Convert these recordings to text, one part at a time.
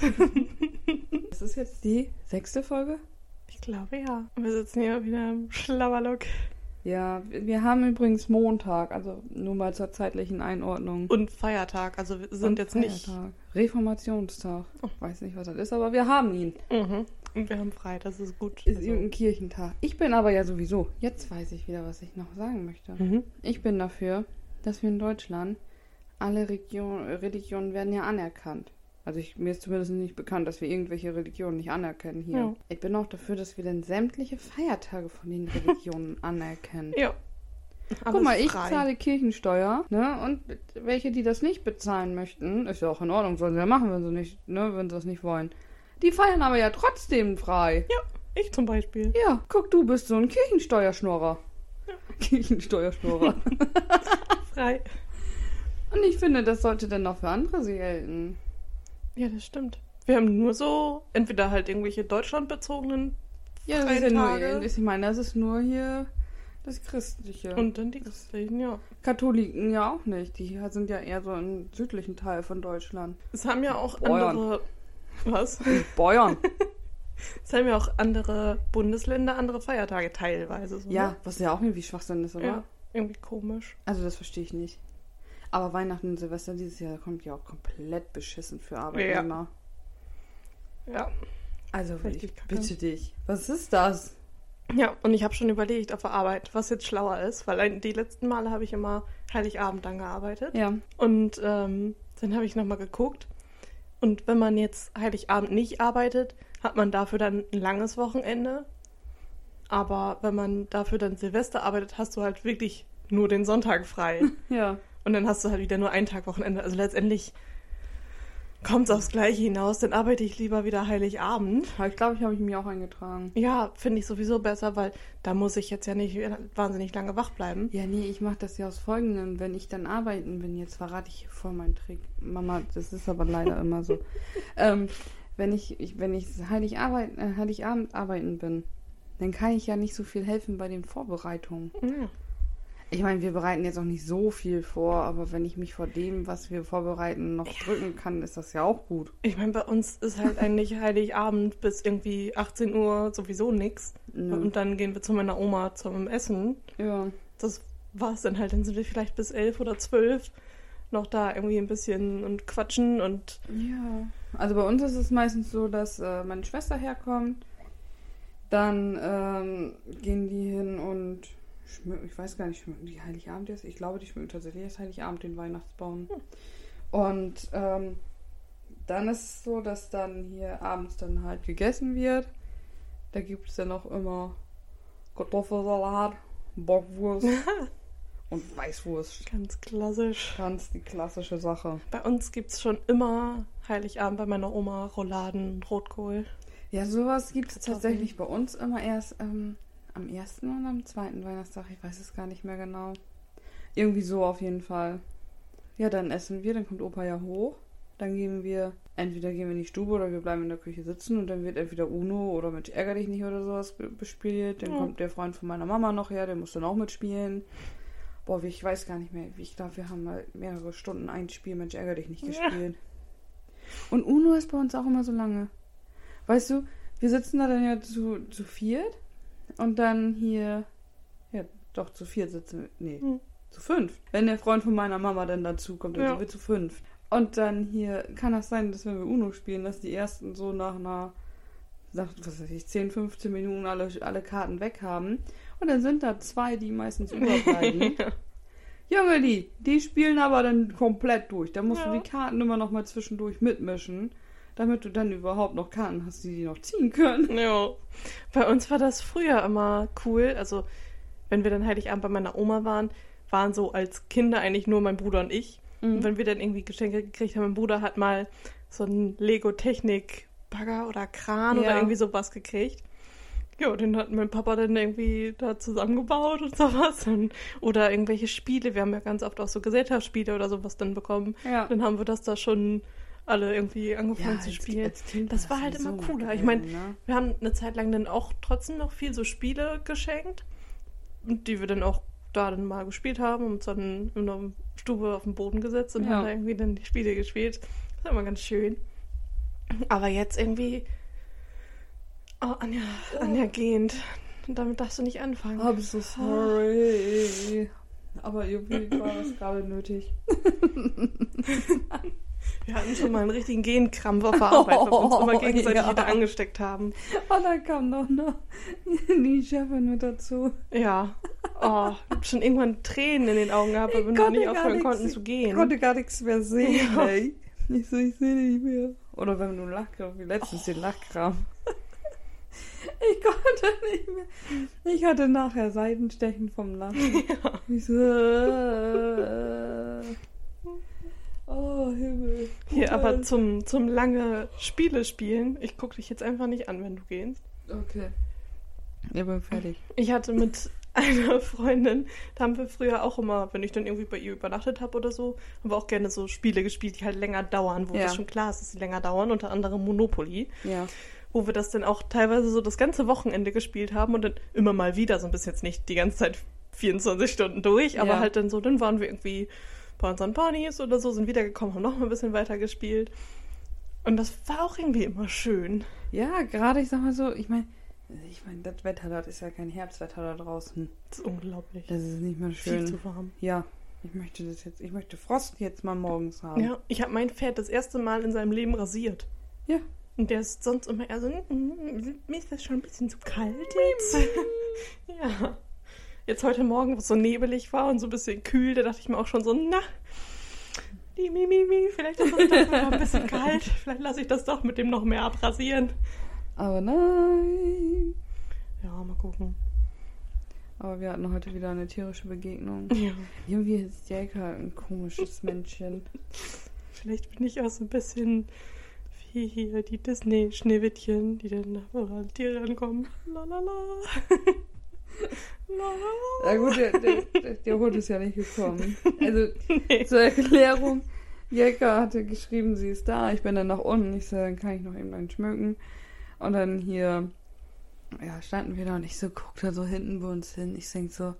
Das ist jetzt die sechste Folge? Ich glaube ja. Wir sitzen hier wieder im Schlauerlook. Ja, wir haben übrigens Montag, also nur mal zur zeitlichen Einordnung. Und Feiertag, also wir sind Und jetzt nicht. Feiertag. Reformationstag. Weiß nicht, was das ist, aber wir haben ihn. Mhm. Und wir haben frei, das ist gut. Ist Also- irgendein Kirchentag. Ich bin aber ja sowieso. Jetzt weiß ich wieder, was ich noch sagen möchte. Mhm. Ich bin dafür, dass wir in Deutschland alle Region, Religionen werden ja anerkannt. Also ich, mir ist zumindest nicht bekannt, dass wir irgendwelche Religionen nicht anerkennen hier. Ja. Ich bin auch dafür, dass wir dann sämtliche Feiertage von den Religionen anerkennen. Ja. Guck Alles mal, ich frei. zahle Kirchensteuer, ne? Und welche, die das nicht bezahlen möchten, ist ja auch in Ordnung, sollen sie ja machen, wenn sie nicht, ne, wenn sie das nicht wollen. Die feiern aber ja trotzdem frei. Ich zum Beispiel. Ja, guck, du bist so ein Kirchensteuerschnorrer. Kirchensteuerschnorrer. Frei. Und ich finde, das sollte dann auch für andere gelten. Ja, das stimmt. Wir haben nur so, entweder halt irgendwelche deutschlandbezogenen Ja, das ist ja nur, ich meine, das ist nur hier das Christliche. und dann die christlichen, ja. Katholiken ja auch nicht. Die sind ja eher so im südlichen Teil von Deutschland. Es haben ja auch Bayern. andere. Was? Bayern. Es haben ja auch andere Bundesländer andere Feiertage teilweise. So, ja, ne? was ja auch irgendwie Schwachsinn ist, oder? ja. Irgendwie komisch. Also das verstehe ich nicht. Aber Weihnachten und Silvester dieses Jahr kommt ja auch komplett beschissen für Arbeitnehmer. Ja. Also Richtig ich bitte dich. Was ist das? Ja, und ich habe schon überlegt auf der Arbeit, was jetzt schlauer ist, weil die letzten Male habe ich immer Heiligabend dann gearbeitet. Ja. Und ähm, dann habe ich nochmal geguckt. Und wenn man jetzt Heiligabend nicht arbeitet, hat man dafür dann ein langes Wochenende. Aber wenn man dafür dann Silvester arbeitet, hast du halt wirklich nur den Sonntag frei. Ja. Und dann hast du halt wieder nur einen Tag Wochenende. Also letztendlich kommt es aufs Gleiche hinaus. Dann arbeite ich lieber wieder Heiligabend. Ich glaube, ich habe ich mir auch eingetragen. Ja, finde ich sowieso besser, weil da muss ich jetzt ja nicht wahnsinnig lange wach bleiben. Ja, nee, ich mache das ja aus folgendem. Wenn ich dann arbeiten bin, jetzt verrate ich voll meinen Trick. Mama, das ist aber leider immer so. Ähm, wenn ich, ich wenn ich heilig arbeit, äh, Heiligabend arbeiten bin, dann kann ich ja nicht so viel helfen bei den Vorbereitungen. Ja. Ich meine, wir bereiten jetzt auch nicht so viel vor, aber wenn ich mich vor dem, was wir vorbereiten, noch drücken kann, ist das ja auch gut. Ich meine, bei uns ist halt eigentlich Heiligabend bis irgendwie 18 Uhr sowieso nix. Nö. Und dann gehen wir zu meiner Oma zum Essen. Ja. Das war's dann halt. Dann sind wir vielleicht bis elf oder zwölf noch da irgendwie ein bisschen und quatschen und Ja. Also bei uns ist es meistens so, dass äh, meine Schwester herkommt. Dann ähm, gehen die hin und schmücken, ich weiß gar nicht, schmücken die Heiligabend jetzt? Ich glaube, die schmücken tatsächlich erst Heiligabend den Weihnachtsbaum. Und ähm, dann ist es so, dass dann hier abends dann halt gegessen wird. Da gibt es dann auch immer Kartoffelsalat, Bockwurst und Weißwurst. ganz klassisch. Ganz die klassische Sache. Bei uns gibt's schon immer Heiligabend bei meiner Oma Rouladen Rotkohl. Ja, sowas gibt es tatsächlich bei uns immer erst ähm, am ersten und am zweiten Weihnachtstag. Ich weiß es gar nicht mehr genau. Irgendwie so auf jeden Fall. Ja, dann essen wir, dann kommt Opa ja hoch. Dann gehen wir, entweder gehen wir in die Stube oder wir bleiben in der Küche sitzen und dann wird entweder Uno oder mit Ärger dich nicht oder sowas be- bespielt. Dann Ja. kommt der Freund von meiner Mama noch her, der muss dann auch mitspielen. Boah, ich weiß gar nicht mehr. Ich glaube, wir haben mal mehrere Stunden ein Spiel Mensch ärger dich nicht Ja. gespielt. Und Uno ist bei uns auch immer so lange. Weißt du, wir sitzen da dann ja zu, zu viert und dann hier, ja, doch zu viert sitzen wir, nee, Hm. zu fünf. Wenn der Freund von meiner Mama dann dazu kommt, dann Ja. sind wir zu fünf. Und dann hier kann das sein, dass wenn wir Uno spielen, dass die ersten so nach einer, nach, was weiß ich, 10, 15 Minuten alle, alle Karten weg haben. Und dann sind da zwei, die meistens überbleiben. Junge, die, die spielen aber dann komplett durch. Da musst Ja. du die Karten immer noch mal zwischendurch mitmischen, damit du dann überhaupt noch Karten hast, die die noch ziehen können. Ja. Bei uns war das früher immer cool. Also, wenn wir dann Heiligabend bei meiner Oma waren, waren so als Kinder eigentlich nur mein Bruder und ich. Und wenn wir dann irgendwie Geschenke gekriegt haben, mein Bruder hat mal so einen Lego-Technik-Bagger oder Kran Ja. oder irgendwie sowas gekriegt. Ja, den hat mein Papa dann irgendwie da zusammengebaut und sowas. Und, oder irgendwelche Spiele. Wir haben ja ganz oft auch so Gesellschaftsspiele oder sowas dann bekommen. Ja. Dann haben wir das da schon alle irgendwie angefangen zu spielen. Das war halt immer cooler. Ich meine, ne? wir haben eine Zeit lang dann auch trotzdem noch viel so Spiele geschenkt, die wir dann auch da dann mal gespielt haben und uns dann in der Stube auf den Boden gesetzt und Ja. haben da irgendwie dann die Spiele gespielt. Das war immer ganz schön. Aber jetzt irgendwie. Oh, Anja, Anja gehend. Damit darfst du nicht anfangen. I'm so sorry. Aber irgendwie war das gerade nötig. Wir hatten schon mal einen richtigen Genkrampf auf der Arbeit, weil wir uns immer gegenseitig ja. wieder angesteckt haben. Und dann kam noch, noch die Chefin mit dazu. Ja. Oh, ich hab schon irgendwann Tränen in den Augen gehabt, weil wir noch nicht aufhören konnten zu Ich gehen. konnte gar nichts mehr sehen, Ja. ey. Ich so, ich sehe nicht mehr. Oder wenn du Lachkram, wie letztens den Lachkram. Ich konnte nicht mehr. Ich hatte nachher Seitenstechen vom Lachen. Ich so, äh, oh Himmel. Hier, aber zum, zum lange Spiele spielen. Ich gucke dich jetzt einfach nicht an, wenn du gehst. Okay. Ich bin fertig. Ich hatte mit einer Freundin, da haben wir früher auch immer, wenn ich dann irgendwie bei ihr übernachtet habe oder so, haben wir auch gerne so Spiele gespielt, die halt länger dauern, wo Ja. das schon klar ist, dass sie länger dauern, unter anderem Monopoly, Ja. wo wir das dann auch teilweise so das ganze Wochenende gespielt haben und dann immer mal wieder, so ein bisschen jetzt nicht die ganze Zeit 24 Stunden durch, aber Ja. halt dann so, dann waren wir irgendwie bei unseren Partys oder so, sind wiedergekommen, haben noch mal ein bisschen weiter gespielt. Und das war auch irgendwie immer schön. Ja, gerade, ich sag mal so, ich meine, ich meine, das Wetter dort ist ja kein Herbstwetter da draußen. Das ist unglaublich. Das ist nicht mehr Viel schön. zu warm. Ja, ich möchte das jetzt, ich möchte Frost jetzt mal morgens haben. Ja, ich habe mein Pferd das erste Mal in seinem Leben rasiert. Ja. Und der ist sonst immer eher so, "Mm, mir ist das schon ein bisschen zu kalt jetzt. ja. Jetzt heute Morgen, wo es so nebelig war und so ein bisschen kühl, da dachte ich mir auch schon so, na, die Mimimi, vielleicht ist es doch noch ein bisschen kalt. Vielleicht lasse ich das doch mit dem noch mehr abrasieren. Aber nein. Ja, mal gucken. Aber wir hatten heute wieder eine tierische Begegnung. Ja. Irgendwie ist Jäger ein komisches Männchen. Vielleicht bin ich auch so ein bisschen wie hier die Disney-Schneewittchen, die dann oder Tiere ankommen. La Na gut, der, der, der, Hund ist ja nicht gekommen. Also Nee. zur Erklärung, Jelka hatte geschrieben, sie ist da. Ich bin dann nach unten. Ich so, dann kann ich noch eben einen schmücken. Und dann hier, ja, standen wir da und ich so, guck da so hinten bei uns hin. Ich denk so,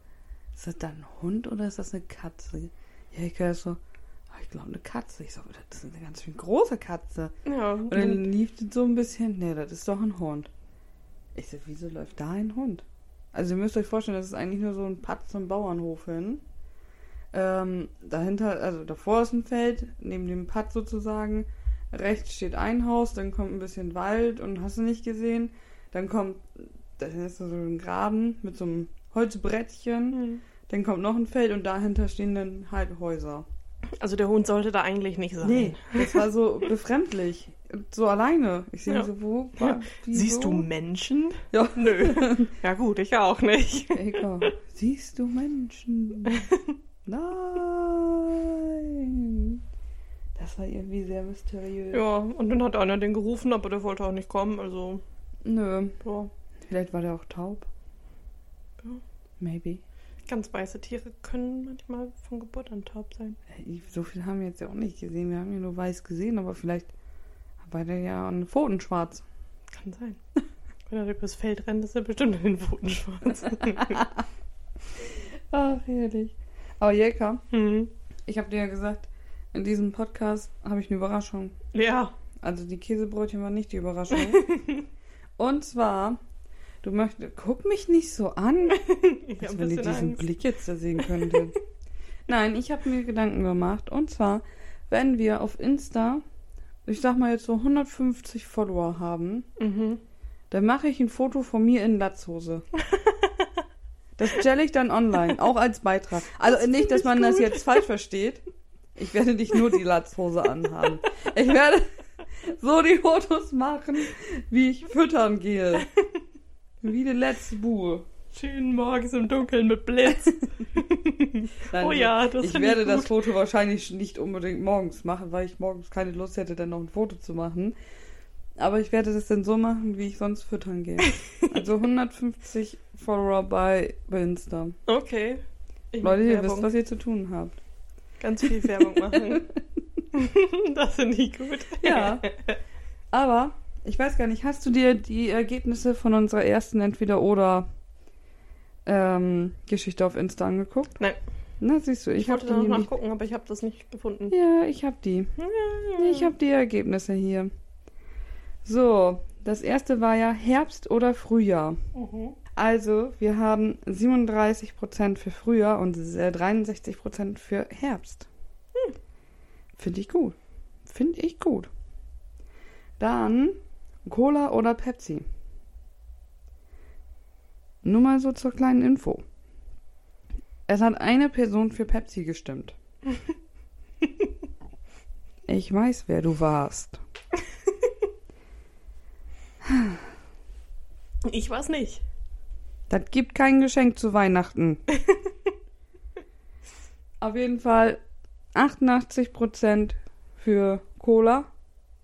ist das dann ein Hund oder ist das eine Katze? Jelka ist so, "Ah, ich glaube eine Katze. Ich so, das ist eine ganz schön große Katze. Ja, Und dann lief das so ein bisschen, nee, das ist doch ein Hund. Ich so, wieso läuft da ein Hund? Also ihr müsst euch vorstellen, das ist eigentlich nur so ein Patz zum Bauernhof hin. Ähm, dahinter, also davor ist ein Feld, neben dem Patz sozusagen. Rechts steht ein Haus, dann kommt ein bisschen Wald und hast du nicht gesehen. Dann kommt, das ist so ein Graben mit so einem Holzbrettchen. Hm. Dann kommt noch ein Feld und dahinter stehen dann halt Häuser. Also der Hund sollte da eigentlich nicht sein. Nee, das war so befremdlich. So alleine. Ich sehe Ja. so, wo? Ja. Siehst du wieso? Menschen? Ja. Nö. ja gut, ich auch nicht. Eka, siehst du Menschen? Nein. Das war irgendwie sehr mysteriös. Ja, und dann hat einer den gerufen, aber der wollte auch nicht kommen, also Nö, ja. vielleicht war der auch taub. Ja. Maybe. Ganz weiße Tiere können manchmal von Geburt an taub sein. Äh, So viel haben wir jetzt ja auch nicht gesehen. Wir haben ihn nur weiß gesehen, aber vielleicht war der ja an Pfoten schwarz. Kann sein. Wenn er durchs Feld rennt, ist er bestimmt den Pfoten schwarz. Ach, herrlich. Aber Jelka, hm. ich habe dir ja gesagt, in diesem Podcast habe ich eine Überraschung. Ja. Also die Käsebrötchen waren nicht die Überraschung. Und zwar, du möchtest, guck mich nicht so an, Ich als wenn ihr diesen Angst. Blick jetzt da sehen könntet. Nein, ich habe mir Gedanken gemacht. Und zwar, wenn wir auf Insta, ich sag mal jetzt so 150 Follower haben, Mhm. dann mache ich ein Foto von mir in Latzhose. Das stelle ich dann online, auch als Beitrag. Also nicht, dass man das jetzt falsch versteht. Ich werde nicht nur die Latzhose anhaben. Ich werde so die Fotos machen, wie ich füttern gehe. Wie die letzte Buhe. Schön morgens im Dunkeln mit Blitz. Nein, oh ja, das ich werde ich das. Foto wahrscheinlich nicht unbedingt morgens machen, weil ich morgens keine Lust hätte, dann noch ein Foto zu machen. Aber ich werde das dann so machen, wie ich sonst füttern gehe. Also 150 Follower bei, bei Insta. Okay. Ich Leute, ihr wisst, was ihr zu tun habt. Ganz viel Werbung machen. das finde ich gut. Ja. Aber ich weiß gar nicht, hast du dir die Ergebnisse von unserer ersten Entweder-Oder ähm, Geschichte auf Insta angeguckt? Nein. Na, siehst du, ich, Ich wollte da noch nachgucken, aber ich habe das nicht gefunden. Ja, ich habe die. Ich habe die Ergebnisse hier. So, das erste war ja Herbst oder Frühjahr. Mhm. Also, wir haben 37% für Frühjahr und äh, 63% für Herbst. Finde ich gut. Finde ich gut. Dann Cola oder Pepsi. Nur mal so zur kleinen Info. Es hat eine Person für Pepsi gestimmt. Ich weiß, wer du warst. Ich weiß nicht. Das gibt kein Geschenk zu Weihnachten. Auf jeden Fall 88% für Cola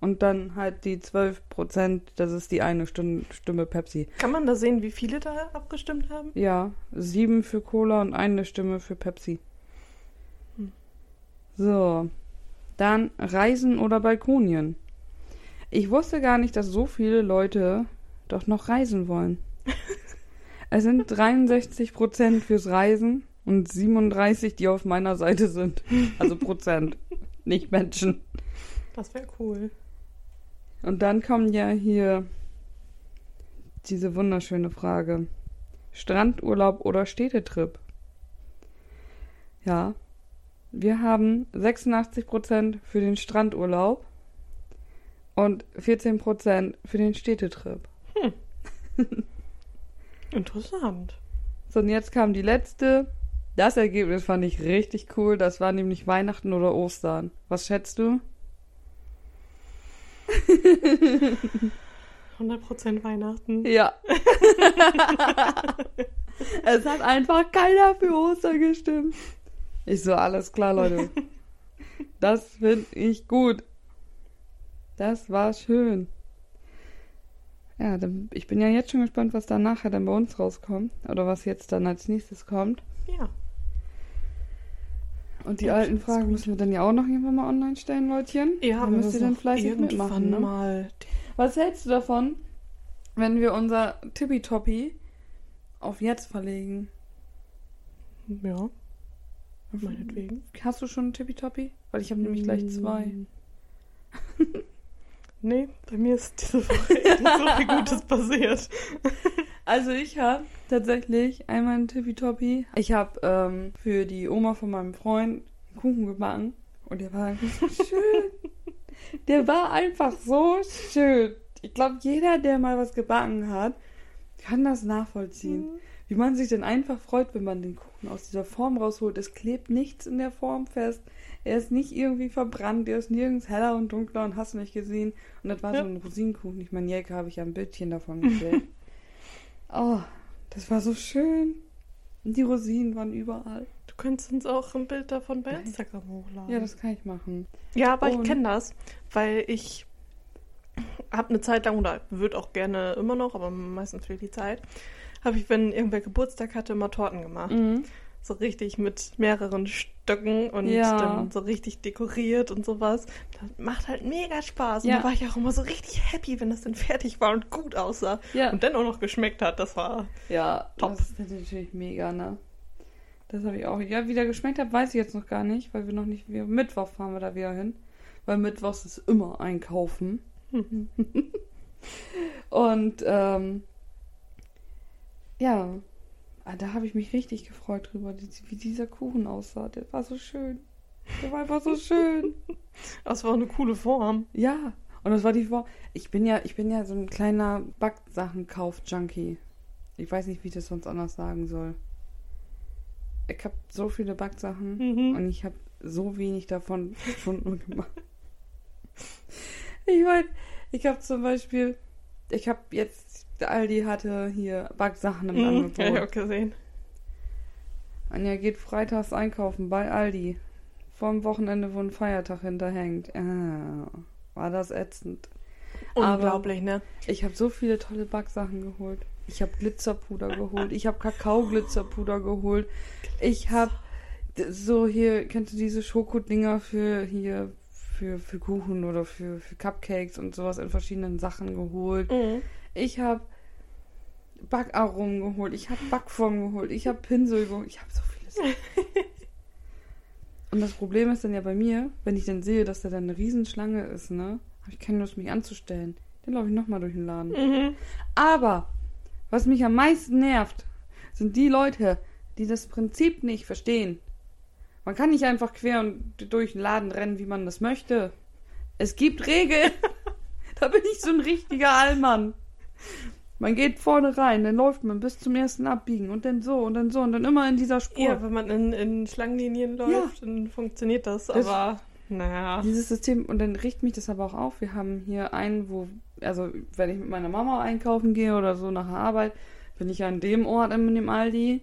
und dann halt die 12%, das ist die eine Stimme, Stimme Pepsi. Kann man da sehen, wie viele da abgestimmt haben? Ja, sieben für Cola und eine Stimme für Pepsi. Hm. So, dann Reisen oder Balkonien. Ich wusste gar nicht, dass so viele Leute doch noch reisen wollen. es sind 63% fürs Reisen und 37, die auf meiner Seite sind. Also Prozent, nicht Menschen. Das wäre cool. Und dann kommt ja hier diese wunderschöne Frage. Strandurlaub oder Städtetrip? Ja, wir haben 86% für den Strandurlaub und 14% für den Städtetrip. Interessant. So, und jetzt kam die letzte. Das Ergebnis fand ich richtig cool. Das war nämlich Weihnachten oder Ostern. Was schätzt du? 100% Weihnachten. Ja. es hat einfach keiner für Ostern gestimmt. Ich so, alles klar, Leute. Das finde ich gut. Das war schön. Ja, dann, ich bin ja jetzt schon gespannt, was da nachher dann bei uns rauskommt. Oder was jetzt dann als nächstes kommt. Ja. Und die alten Fragen müssen wir dann ja auch noch irgendwann mal online stellen, Leutchen. Ja, dann wir müsst ihr dann fleißig irgendwann mitmachen. Ne? mal. Was hältst du davon, wenn wir unser Tippitoppi auf jetzt verlegen? Ja. Meinetwegen. Hast du schon ein Tippitoppi? Weil ich habe nämlich gleich zwei. Mm. nee, bei mir ist diese Woche so viel Gutes passiert. Also ich habe tatsächlich einmal ein Tippitoppi. Ich habe ähm, für die Oma von meinem Freund einen Kuchen gebacken und der war einfach so schön. der war einfach so schön. Ich glaube, jeder, der mal was gebacken hat, kann das nachvollziehen. Wie man sich denn einfach freut, wenn man den Kuchen aus dieser Form rausholt. Es klebt nichts in der Form fest. Er ist nicht irgendwie verbrannt. Er ist nirgends heller und dunkler und hast du nicht gesehen. Und das war Ja. so ein Rosinenkuchen. Ich meine, Jelke habe ich ja ein Bildchen davon gestellt. oh, das war so schön. Die Rosinen waren überall. Du könntest uns auch ein Bild davon bei. Instagram hochladen. Ja, das kann ich machen. Ja, aber Und- ich kenne das, weil ich habe eine Zeit lang, oder würde auch gerne immer noch, aber meistens fehlt die Zeit, habe ich, wenn irgendwer Geburtstag hatte, immer Torten gemacht. Mhm. So richtig mit mehreren Stöcken und Ja. dann so richtig dekoriert und sowas. Das macht halt mega Spaß. Und Ja. da war ich auch immer so richtig happy, wenn das dann fertig war und gut aussah. Ja. Und dann auch noch geschmeckt hat. Das war. Ja, Top. das ist natürlich mega, ne? Das habe ich auch. Ja, wie der geschmeckt hat, weiß ich jetzt noch gar nicht, weil wir noch nicht. Wir, Mittwoch fahren wir da wieder hin. Weil Mittwochs ist immer einkaufen. Und ähm, ja, ah, da habe ich mich richtig gefreut drüber, wie dieser Kuchen aussah. Der war so schön. Der war einfach so schön. Das war eine coole Form. Ja, und das war die Form. Ich bin ja, ich bin ja so ein kleiner Backsachen-Kauf-Junkie. Ich weiß nicht, wie ich das sonst anders sagen soll. Ich habe so viele Backsachen Mhm. und ich habe so wenig davon nur gemacht. Ich meine, ich habe zum Beispiel, ich habe jetzt, der Aldi hatte hier Backsachen im Mhm. Angebot. Ja, ich auch gesehen. Anja geht freitags einkaufen bei Aldi. Vorm Wochenende, wo ein Feiertag hinterhängt. Ah, war das ätzend. Aber- Unglaublich, ne? Ich habe so viele tolle Backsachen geholt. Ich habe Glitzerpuder geholt. Ich habe Kakao-Glitzerpuder geholt. Ich habe so hier, kennst du diese Schokodinger für hier, für, für Kuchen oder für, für Cupcakes und sowas in verschiedenen Sachen geholt. Mhm. Ich habe Backaromen geholt. Ich habe Backform geholt. Ich habe Pinsel geholt. Ich habe so viele Sachen. Und das Problem ist dann ja bei mir, wenn ich dann sehe, dass da dann eine Riesenschlange ist, ne? Habe ich keine Lust, mich anzustellen. Dann laufe ich nochmal durch den Laden. Mhm. Aber was mich am meisten nervt, sind die Leute, die das Prinzip nicht verstehen. Man kann nicht einfach quer und durch den Laden rennen, wie man das möchte. Es gibt Regeln. da bin ich so ein richtiger Allmann. Man geht vorne rein, dann läuft man bis zum ersten Abbiegen und dann so und dann so und dann immer in dieser Spur. Ja, wenn man in, in Schlangenlinien läuft, dann funktioniert das, Das- aber naja. Dieses System, und dann riecht mich das aber auch auf. Wir haben hier einen, wo, also wenn ich mit meiner Mama einkaufen gehe oder so nach der Arbeit, bin ich ja an dem Ort in dem Aldi.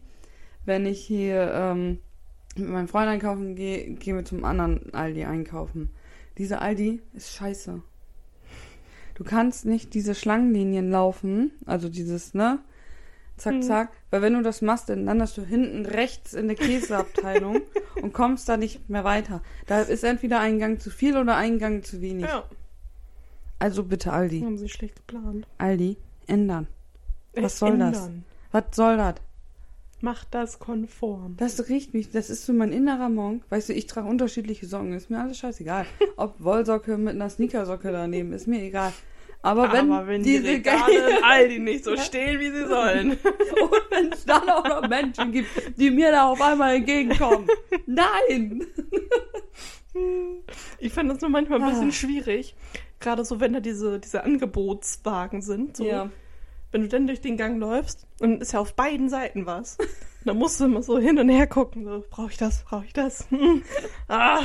Wenn ich hier ähm, mit meinem Freund einkaufen gehe, gehen wir zum anderen Aldi einkaufen. Dieser Aldi ist scheiße. Du kannst nicht diese Schlangenlinien laufen, also dieses, ne? Zack, Hm. zack. Weil wenn du das machst, dann landest du hinten rechts in der Käseabteilung und kommst da nicht mehr weiter. Da ist entweder ein Gang zu viel oder ein Gang zu wenig. Ja, Also bitte Aldi. haben sie schlecht geplant. Aldi, ändern. Was Äh, soll das? ändern. Was soll das? Macht das konform. Das riecht mich, das ist so mein innerer Monk. Weißt du, ich trage unterschiedliche Socken, ist mir alles scheißegal. Ob Wollsocke mit einer Sneakersocke daneben, ist mir egal. Aber wenn, aber wenn die diese Regale in Aldi nicht so stehen, wie sie sollen. und wenn es dann auch noch Menschen gibt, die mir da auf einmal entgegenkommen. Nein! Ich finde das nur manchmal ein bisschen Ah. schwierig. Gerade so, wenn da diese, diese Angebotswagen sind. So, Ja. Wenn du dann durch den Gang läufst und ist ja auf beiden Seiten was. dann musst du immer so hin und her gucken. So, brauche ich das? Brauche ich das? Ah.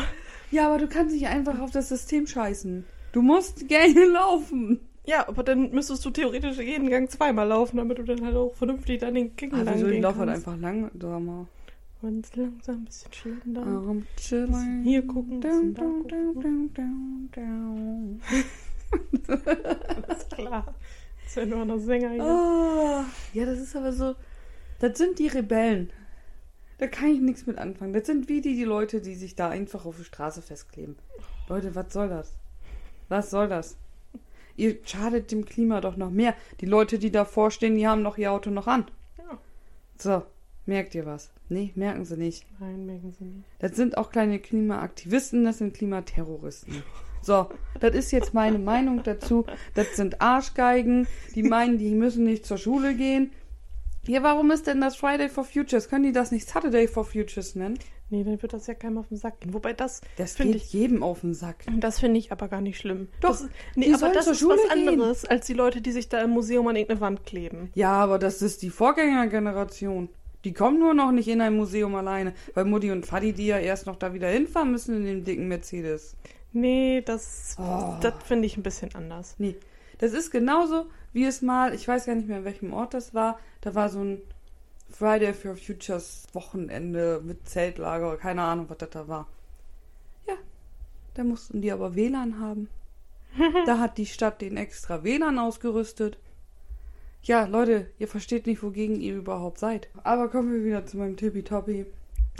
ja, aber du kannst nicht einfach auf das System scheißen. Du musst gerne laufen. Ja, aber dann müsstest du theoretisch jeden Gang zweimal laufen, damit du dann halt auch vernünftig an den Gang Also lang so, gehen laufe halt kannst. einfach langsamer. Und langsam ein bisschen chillen da. Um, chilling. Hier gucken, Down, down, gucken. down, down, down. Alles klar. Das ist ja nur noch Sänger hier. Oh, ja, das ist aber so. Das sind die Rebellen. Da kann ich nichts mit anfangen. Das sind wie die, die Leute, die sich da einfach auf die Straße festkleben. Leute, was soll das? Was soll das? Ihr schadet dem Klima doch noch mehr. Die Leute, die davor stehen, die haben doch ihr Auto noch an. Ja. So, merkt ihr was? Nee, merken sie nicht. Nein, merken sie nicht. Das sind auch kleine Klimaaktivisten, das sind Klimaterroristen. So, das ist jetzt meine Meinung dazu. Das sind Arschgeigen, die meinen, die müssen nicht zur Schule gehen. Ja, warum ist denn das Friday for Futures? Können die das nicht Saturday for Futures nennen? Nee, dann wird das ja keinem auf den Sack gehen. Wobei das, Das finde geht ich, jedem auf den Sack. das finde ich aber gar nicht schlimm. Doch, das, nee, aber das ist Schule was gehen. anderes als die Leute, die sich da im Museum an irgendeine Wand kleben. Ja, aber das ist die Vorgängergeneration. Die kommen nur noch nicht in ein Museum alleine, weil Mutti und Fadi, die ja erst noch da wieder hinfahren müssen in dem dicken Mercedes. Nee, das, Oh. das finde ich ein bisschen anders. Nee, das ist genauso, wie es mal, ich weiß gar nicht mehr, in welchem Ort das war, da war so ein Friday for Futures Wochenende mit Zeltlager, keine Ahnung, was das da war. Ja, da mussten die aber WLAN haben. da hat die Stadt den extra WLAN ausgerüstet. Ja, Leute, ihr versteht nicht, wogegen ihr überhaupt seid. Aber kommen wir wieder zu meinem Tippitoppi.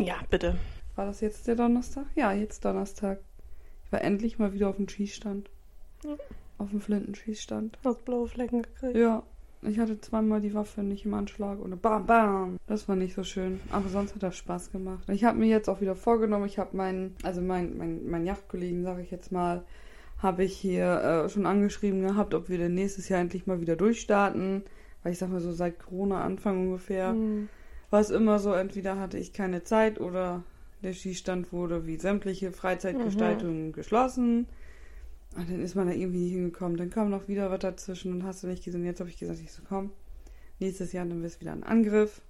Ja, bitte. War das jetzt der Donnerstag? Ja, jetzt Donnerstag. Ich war endlich mal wieder auf dem Schießstand. Ja. Auf dem Flintenschießstand. Hast blaue Flecken gekriegt. Ja, ich hatte zweimal die Waffe nicht im Anschlag und bam, bam. Das war nicht so schön. Aber sonst hat das Spaß gemacht. Ich habe mir jetzt auch wieder vorgenommen, ich habe meinen, also mein, mein, mein Yachtkollegen, sage ich jetzt mal, habe ich hier äh, schon angeschrieben gehabt, ob wir denn nächstes Jahr endlich mal wieder durchstarten. Weil ich sag mal so seit Corona-Anfang ungefähr Hm. war es immer so, entweder hatte ich keine Zeit oder der Schießstand wurde wie sämtliche Freizeitgestaltungen geschlossen. Und dann ist man da irgendwie nicht hingekommen. Dann kam noch wieder was dazwischen und hast du nicht gesehen. Jetzt habe ich gesagt, ich so, komm, nächstes Jahr dann wird wieder ein Angriff.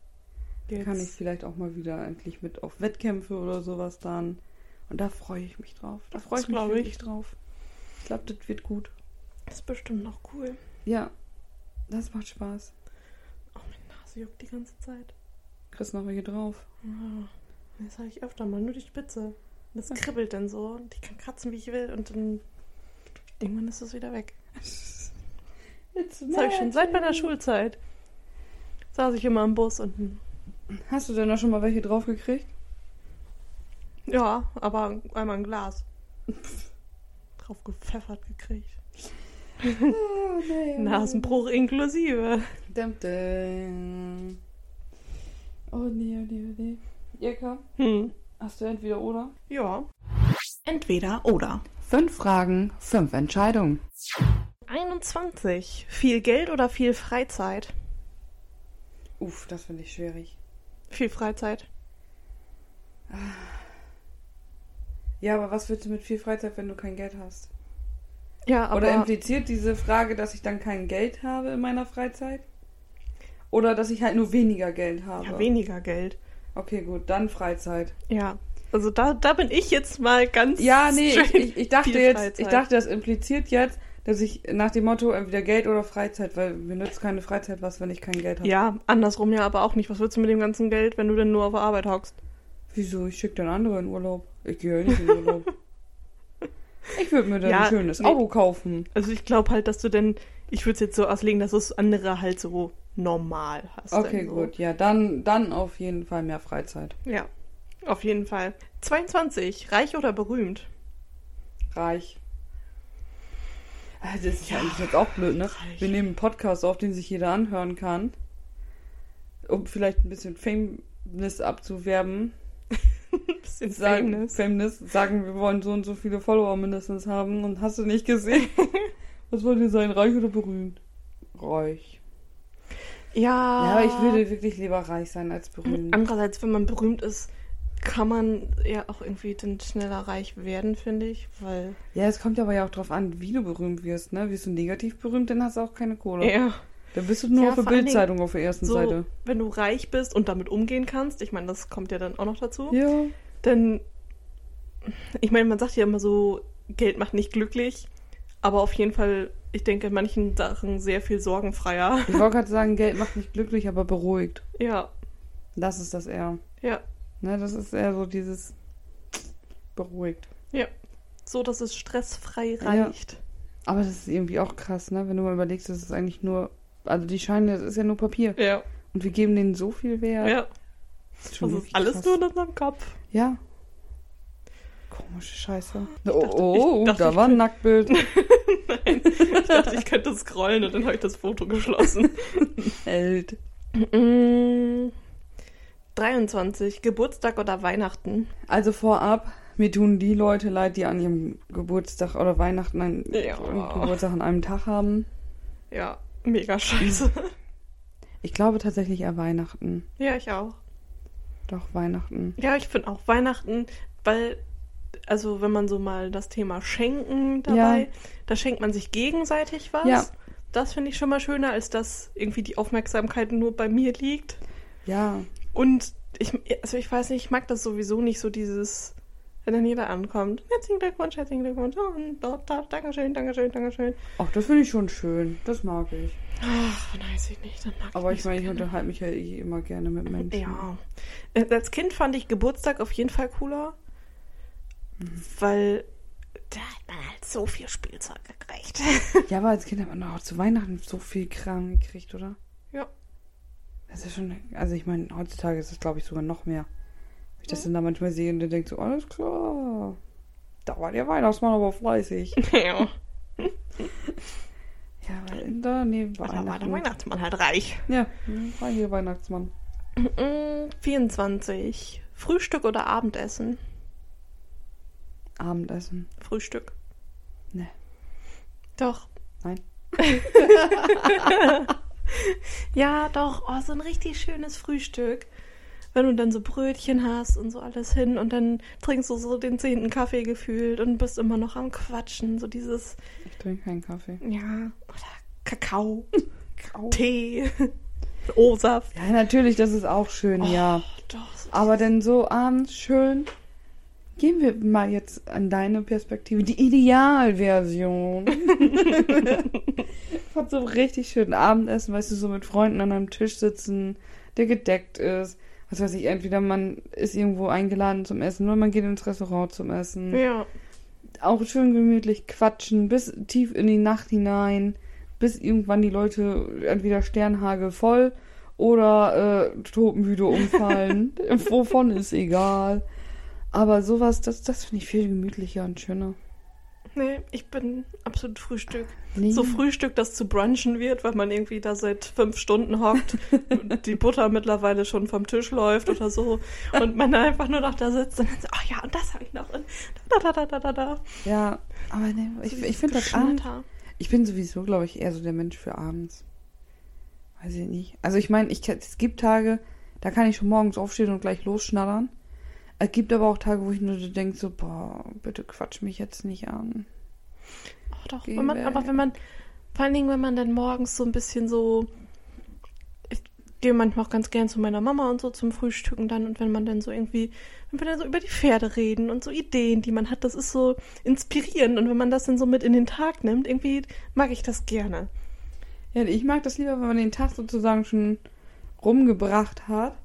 Jetzt. Kann ich vielleicht auch mal wieder endlich mit auf Wettkämpfe oder sowas dann. Und da freue ich mich drauf. Da freue ich mich glaub ich. wirklich drauf. Ich glaube, das wird gut. Das ist bestimmt noch cool. Ja, das macht Spaß. Oh, meine Nase juckt die ganze Zeit. Kriegst noch welche drauf. Ja. Das habe ich öfter mal, nur die Spitze. Das kribbelt dann so und ich kann kratzen, wie ich will und dann irgendwann ist es wieder weg. It's Das habe ich schon seit meiner Schulzeit. Saß ich immer im Bus und Hast du denn da schon mal welche drauf gekriegt? ja, aber einmal ein Glas drauf gepfeffert gekriegt. Oh, nee. Nasenbruch inklusive. Dum, dum. Oh nee, oh nee, oh nee. Jirka, Hm. hast du entweder oder? Ja. Entweder oder. Fünf Fragen, fünf Entscheidungen. 21. Viel Geld oder viel Freizeit? Uff, das finde ich schwierig. Viel Freizeit. Ja, aber was willst du mit viel Freizeit, wenn du kein Geld hast? Ja, aber Oder impliziert diese Frage, dass ich dann kein Geld habe in meiner Freizeit? Oder dass ich halt nur weniger Geld habe? ja, weniger Geld. Okay, gut, dann Freizeit. Ja. Also da, da bin ich jetzt mal ganz Ja, nee, ich, ich, ich dachte jetzt, Freizeit. ich dachte, das impliziert jetzt, dass ich nach dem Motto entweder Geld oder Freizeit, weil mir nützt keine Freizeit was, wenn ich kein Geld habe. Ja, andersrum ja aber auch nicht. Was willst du mit dem ganzen Geld, wenn du denn nur auf der Arbeit hockst? Wieso? Ich schicke dann andere in Urlaub. Ich gehe ja nicht in Urlaub. ich würde mir dann Ja, ein schönes nee. Auto kaufen. Also ich glaube halt, dass du denn, ich würde es jetzt so auslegen, dass du das andere halt so normal hast. Okay, so. gut. Ja, dann, dann auf jeden Fall mehr Freizeit. Ja, auf jeden Fall. 22. Reich oder berühmt? Reich. Das ist ja eigentlich jetzt auch blöd, ne? reich. Wir nehmen einen Podcast auf, den sich jeder anhören kann. Um vielleicht ein bisschen Fameness abzuwerben. Bisschen Sagen, famous. Fameness. Sagen, wir wollen so und so viele Follower mindestens haben. Und hast du nicht gesehen? Was wollt ihr sein? Reich oder berühmt? Reich. Ja. Ja, aber ich würde wirklich lieber reich sein als berühmt. Andererseits, wenn man berühmt ist, kann man ja auch irgendwie dann schneller reich werden, finde ich, weil. Ja, es kommt aber ja auch drauf an, wie du berühmt wirst, ne? Wirst du negativ berühmt, dann hast du auch keine Kohle. Ja. Dann bist du nur Ja, auf der Bildzeitung auf der ersten So, Seite. wenn du reich bist und damit umgehen kannst, ich meine, das kommt ja dann auch noch dazu, Ja. dann. Ich meine, man sagt ja immer so, Geld macht nicht glücklich, aber auf jeden Fall, ich denke, in manchen Sachen sehr viel sorgenfreier. Ich wollte gerade sagen, Geld macht nicht glücklich, aber beruhigt. Ja, Das ist das eher. ja, Ne, das ist eher so dieses beruhigt. so, dass es stressfrei Ja. reicht. Aber das ist irgendwie auch krass, ne? Wenn du mal überlegst, das ist eigentlich nur. Also die Scheine, das ist ja nur Papier. Ja, Und wir geben denen so viel Wert. ja. Das ist Das ist alles nur in unserem Kopf. Ja. Komische Scheiße. Ich oh, dachte- oh, dachte, da war ein Nacktbild. Nein, ich dachte, ich könnte scrollen und dann habe ich das Foto geschlossen. Held. Mm, 23. Geburtstag oder Weihnachten? Also vorab, mir tun die Leute leid, die an ihrem Geburtstag oder Weihnachten einen Ja. Geburtstag an einem Tag haben. Ja, mega scheiße. Ich glaube tatsächlich eher Weihnachten. Ja, ich auch. Doch, Weihnachten. Ja, ich finde auch Weihnachten, weil, also wenn man so mal das Thema Schenken dabei, Ja. da schenkt man sich gegenseitig was. Ja. Das finde ich schon mal schöner, als dass irgendwie die Aufmerksamkeit nur bei mir liegt. Ja. Und ich, also ich weiß nicht, ich mag das sowieso nicht so dieses, wenn dann jeder ankommt. Herzlichen Glückwunsch, herzlichen Glückwunsch. Und dort, dort, Dankeschön, Dankeschön, Dankeschön. Ach, das finde ich schon schön. Das mag ich. Ach, weiß ich nicht. Dann mag Aber ich so meine, ich gerne. unterhalte mich ja eh immer gerne mit Menschen. Ja. Äh, Als Kind fand ich Geburtstag auf jeden Fall cooler, Mhm. weil da hat man halt so viel Spielzeug gekriegt. Ja, aber als Kind hat man auch zu Weihnachten so viel Kram gekriegt, oder? Ja. Das ist schon, also ich meine, heutzutage ist es, glaube ich, sogar noch mehr. Wenn ich das dann da manchmal sehe und dann denke so, alles klar. Da war der Weihnachtsmann aber fleißig. ja. Ja, weil da, nee, Da war der. Weihnachtsmann halt reich. Ja, war hier Weihnachtsmann. Mm, 24. Frühstück oder Abendessen? Abendessen. Frühstück. Nee. Doch. Nein. ja, doch. Oh, so ein richtig schönes Frühstück. Wenn du dann so Brötchen hast und so alles hin und dann trinkst du so den zehnten Kaffee gefühlt und bist immer noch am Quatschen. So dieses, Ich trinke keinen Kaffee. ja, oder Kakao, Kau. Tee, O-Saft. Ja, natürlich, das ist auch schön, ja. Oh, doch. So Aber denn so abends schön. Gehen wir mal jetzt an deine Perspektive. Die Idealversion. Von so einem richtig schönen Abendessen, weißt du, so mit Freunden an einem Tisch sitzen, der gedeckt ist. Was weiß ich, entweder man ist irgendwo eingeladen zum Essen oder man geht ins Restaurant zum Essen. Ja, Auch schön gemütlich quatschen, bis tief in die Nacht hinein, bis irgendwann die Leute entweder Sternhagel voll oder äh, todmüde umfallen. Wovon ist egal. Aber sowas, das, das finde ich viel gemütlicher und schöner. nee, ich bin absolut Frühstück. Nee. So Frühstück, das zu brunchen wird, weil man irgendwie da seit fünf Stunden hockt, und die Butter mittlerweile schon vom Tisch läuft oder so und man da einfach nur noch da sitzt und dann so, ach ja, und das habe ich noch und da, da, da, da, da, da. Ja, aber nee, ich, So ich finde das Abend, Geschnatter. Ich bin sowieso, glaube ich, eher so der Mensch für abends. Weiß ich nicht. Also ich meine, ich, es gibt Tage, da kann ich schon morgens aufstehen und gleich losschnattern. Es gibt aber auch Tage, wo ich nur denke, so, boah, bitte quatsch mich jetzt nicht an. Ach doch, Geh wenn man, weg. aber wenn man, vor allen Dingen, wenn man dann morgens so ein bisschen so, ich gehe manchmal auch ganz gern zu meiner Mama und so zum Frühstücken dann und wenn man dann so irgendwie, wenn wir dann so über die Pferde reden und so Ideen, die man hat, das ist so inspirierend und wenn man das dann so mit in den Tag nimmt, irgendwie mag ich das gerne. Ja, ich mag das lieber, wenn man den Tag sozusagen schon rumgebracht hat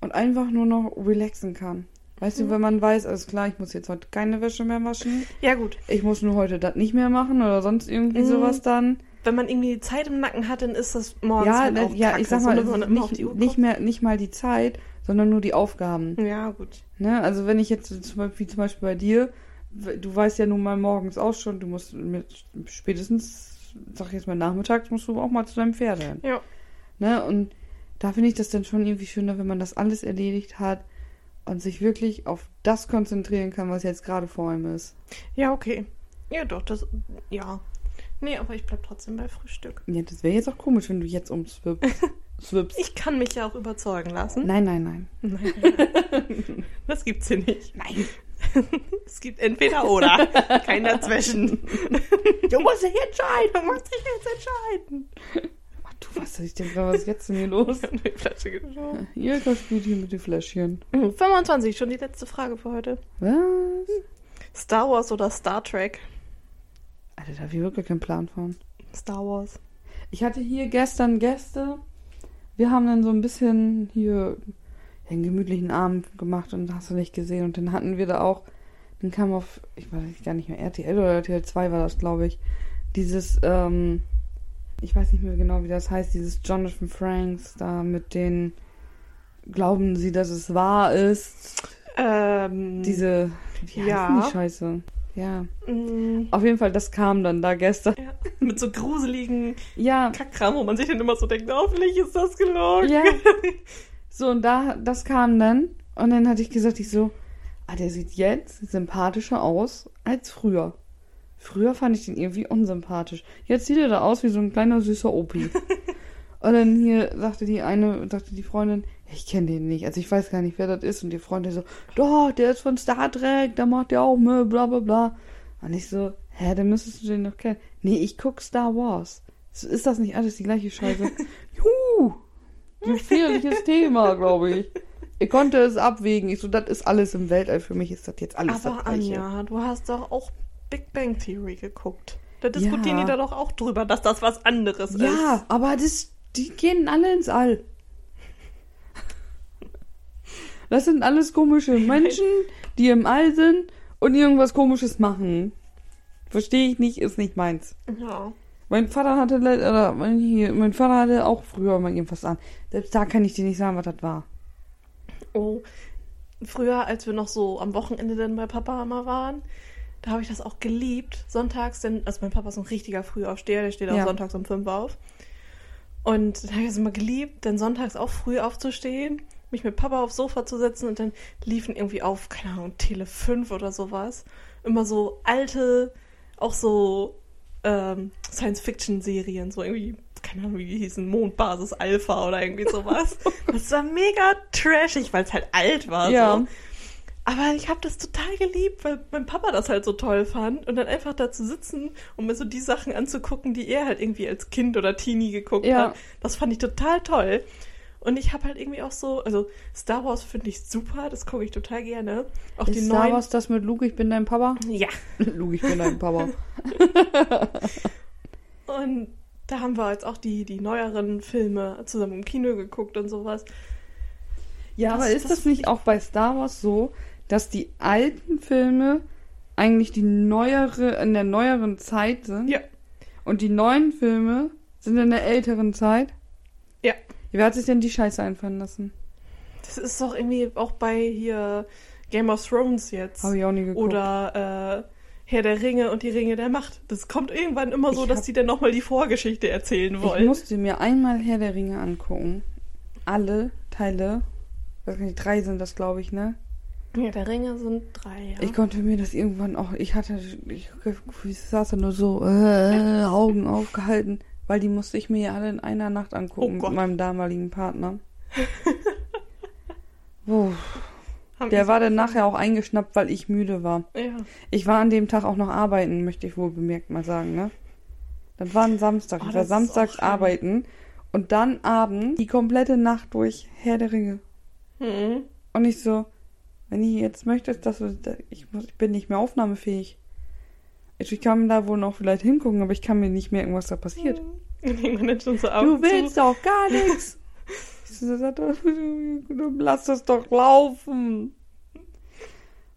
und einfach nur noch relaxen kann. Weißt du, wenn man weiß, alles klar, ich muss jetzt heute keine Wäsche mehr waschen, Ja gut, ich muss nur heute das nicht mehr machen oder sonst irgendwie Mhm. sowas dann. wenn man irgendwie die Zeit im Nacken hat, dann ist das morgens ja, halt ne- auch ja, kacke, ich sag mal, nicht, nicht mehr, nicht mal die Zeit, sondern nur die Aufgaben. Ja, gut. Ne? Also wenn ich jetzt so zum Beispiel, wie zum Beispiel bei dir, du weißt ja nun mal morgens auch schon, du musst mit spätestens, sag ich jetzt mal nachmittags, musst du auch mal zu deinem Pferd hin. Ja. Ne? Und da finde ich das dann schon irgendwie schöner, wenn man das alles erledigt hat und sich wirklich auf das konzentrieren kann, was jetzt gerade vor ihm ist. Ja, okay. Ja, doch, das, ja. Nee, aber ich bleib trotzdem bei Frühstück. Ja, das wäre jetzt auch komisch, wenn du jetzt umswippst. Swippst. Ich kann mich ja auch überzeugen lassen. Nein, nein, nein. Nein. Das gibt's hier nicht. Nein. Es gibt entweder oder. Kein dazwischen. Du musst dich entscheiden. Du musst dich jetzt entscheiden. Du, was ich denke, was ist jetzt denn hier los? Ich hab die Flasche geschaut. Das spielt hier mit den Fläschchen. 25, schon die letzte Frage für heute. Was? Star Wars oder Star Trek? Alter, da habe ich wirklich keinen Plan von. Star Wars. Ich hatte hier gestern Gäste. Wir haben dann so ein bisschen hier einen gemütlichen Abend gemacht und hast du nicht gesehen. Und dann hatten wir da auch, dann kam auf, ich weiß gar nicht mehr, RTL oder RTL 2 war das, glaube ich, dieses, ähm, ich weiß nicht mehr genau, wie das heißt, dieses Jonathan Franks da mit den, glauben Sie, dass es wahr ist? Ähm, Diese, wie heißt Ja. denn die Scheiße? Ja. mm, Auf jeden Fall, das kam dann da gestern. ja, mit so gruseligen Ja, Kackkram, wo man sich dann immer so denkt, hoffentlich ist das gelogen. Ja. So, und da, das kam dann. Und dann hatte ich gesagt, ich so, ah, der sieht jetzt sympathischer aus als früher. Früher fand ich den irgendwie unsympathisch. Jetzt sieht er da aus wie so ein kleiner süßer Opi. und dann hier sagte die eine, sagte die Freundin, ich kenne den nicht. Also ich weiß gar nicht, wer das ist. Und die Freundin so, doch, der ist von Star Trek, da macht der auch Müll, bla bla bla. Und ich so, hä, dann müsstest du den doch kennen. Nee, ich guck Star Wars. So, Ist das nicht alles die gleiche Scheiße? Juhu! Gefährliches Thema, glaube ich. Ich konnte es abwägen. Ich so, das ist alles im Weltall. Für mich ist das jetzt alles Aber das Gleiche. Anja, du hast doch auch Big Bang Theory geguckt. Da diskutieren Ja. die da doch auch drüber, dass das was anderes ist. Ja, aber das, die gehen alle ins All. Das sind alles komische Menschen, die im All sind und irgendwas Komisches machen. Verstehe ich nicht, ist nicht meins. Ja. Mein Vater hatte, oder mein, Vater hatte auch früher mal irgendwas an. Selbst da kann ich dir nicht sagen, was das war. Oh. Früher, als wir noch so am Wochenende dann bei Papa immer waren, da habe ich das auch geliebt. Sonntags, denn, also mein Papa ist ein richtiger Frühaufsteher, der steht auch Ja. sonntags um 5 auf. Und da habe ich es immer geliebt, dann sonntags auch früh aufzustehen, mich mit Papa aufs Sofa zu setzen und dann liefen irgendwie auf, keine Ahnung, Tele 5 oder sowas. Immer so alte, auch so ähm, Science-Fiction-Serien, so irgendwie, keine Ahnung, wie die hießen, Mondbasis Alpha oder irgendwie sowas. das war mega trashig, weil es halt alt war. Ja. So. Aber ich habe das total geliebt, weil mein Papa das halt so toll fand. Und dann einfach da zu sitzen und mir so die Sachen anzugucken, die er halt irgendwie als Kind oder Teenie geguckt Ja. hat. Das fand ich total toll. Und ich habe halt irgendwie auch so, also Star Wars finde ich super, das gucke ich total gerne. Auch die ist Star neuen. Wars das mit Luke, ich bin dein Papa? Ja. Luke, ich bin dein Papa. Und da haben wir jetzt auch die, die neueren Filme zusammen im Kino geguckt und sowas. Ja, Das- aber ist das das, nicht auch bei Star Wars so, dass die alten Filme eigentlich die neuere, in der neueren Zeit sind? Ja. Und die neuen Filme sind in der älteren Zeit? Ja. Wer hat sich denn die Scheiße einfallen lassen? Das ist doch irgendwie auch bei hier Game of Thrones jetzt. Habe ich auch nie geguckt. Oder äh, Herr der Ringe und die Ringe der Macht. Das kommt irgendwann immer so, Ich dass hab- die dann nochmal die Vorgeschichte erzählen ich wollen. musste mir einmal Herr der Ringe angucken. Alle Teile. Weiß nicht, drei sind das, glaube ich, ne? Ja, der Ringe sind drei, ja. Ich konnte mir das irgendwann auch, ich hatte, ich, ich saß da nur so, äh, Augen aufgehalten, weil die musste ich mir ja alle in einer Nacht angucken Oh mit meinem damaligen Partner. Puh. Der war dann nachher auch eingeschnappt, weil ich müde war. Ja. Ich war an dem Tag auch noch arbeiten, möchte ich wohl bemerkt mal sagen, ne? Das war ein Samstag. Oh, ich war samstags arbeiten und dann abends die komplette Nacht durch Herr der Ringe. Mhm. Und ich so, wenn ihr jetzt möchtet, dass du, ich, muss, ich bin nicht mehr aufnahmefähig. Ich, ich kann da wohl noch vielleicht hingucken, aber ich kann mir nicht merken, was da passiert. Schon so Du willst doch gar nichts. Ich lass das doch laufen.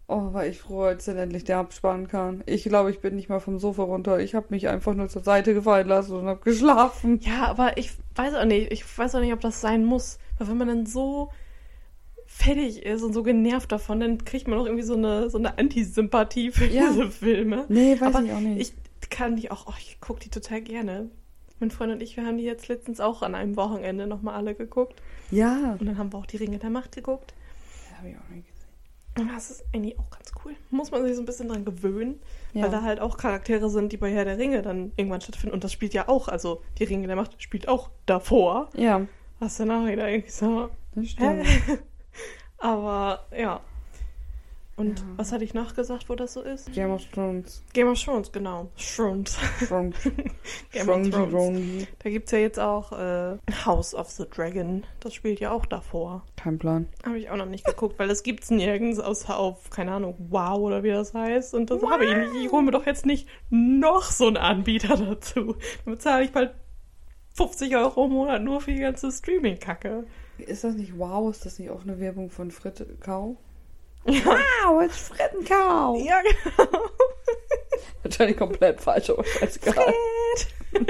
Oh, war ich froh, als dann endlich der Abspann kam. Ich glaube, ich bin nicht mal vom Sofa runter. Ich habe mich einfach nur zur Seite gefallen lassen und habe geschlafen. Ja, aber ich weiß auch nicht. Ich weiß auch nicht, ob das sein muss. Weil wenn man dann so fertig ist und so genervt davon, dann kriegt man auch irgendwie so eine, so eine Antisympathie für Ja. diese Filme. Nee, weiß aber ich auch nicht. Ich kann die auch, oh, ich gucke die total gerne. Mein Freund und ich, wir haben die jetzt letztens auch an einem Wochenende nochmal alle geguckt. ja. Und dann haben wir auch die Ringe der Macht geguckt. Das habe ich auch nicht gesehen. Und das ist eigentlich auch ganz cool. Muss man sich so ein bisschen dran gewöhnen, Ja. weil da halt auch Charaktere sind, die bei Herr der Ringe dann irgendwann stattfinden. Und das spielt ja auch, also die Ringe der Macht spielt auch davor. ja, Was dann auch wieder irgendwie so. das stimmt. Aber ja. Und Ja. was hatte ich nachgesagt, wo das so ist? Game of Thrones. Game of Thrones, genau. Thrones. Thrones. Game of Thrones. Da gibt es ja jetzt auch äh, House of the Dragon. Das spielt ja auch davor. Kein Plan. Habe ich auch noch nicht geguckt, weil das gibt's nirgends außer auf, keine Ahnung, Wow oder wie das heißt. Und das habe ich nicht. Ich hole mir doch jetzt nicht noch so einen Anbieter dazu. Dann bezahle ich bald 50 Euro im Monat nur für die ganze Streaming-Kacke. Ist das nicht wow? Ist das nicht auch eine Werbung von Fritte Kau? Wow, it's Frittenkau. ja genau. Wahrscheinlich komplett falsch, aber scheißegal.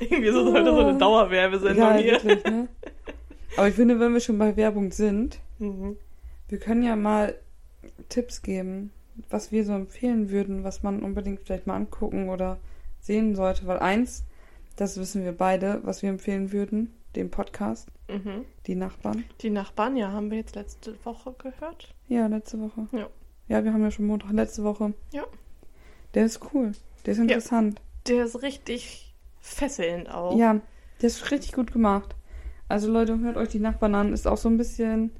Irgendwie so sollte so eine Dauerwerbesendung Ja, hier. wirklich, ne? Aber ich finde, wenn wir schon bei Werbung sind, Mhm. wir können ja mal Tipps geben, was wir so empfehlen würden, was man unbedingt vielleicht mal angucken oder sehen sollte. Weil eins, das wissen wir beide, was wir empfehlen würden, den Podcast, Mhm. die Nachbarn. Die Nachbarn, ja, haben wir jetzt letzte Woche gehört. Ja, letzte Woche. Ja. Ja, wir haben ja schon Montag letzte Woche. Ja. Der ist cool. Der ist interessant. Der ist richtig fesselnd auch. Ja, der ist richtig gut gemacht. Also Leute, hört euch die Nachbarn an. Ist auch so ein bisschen.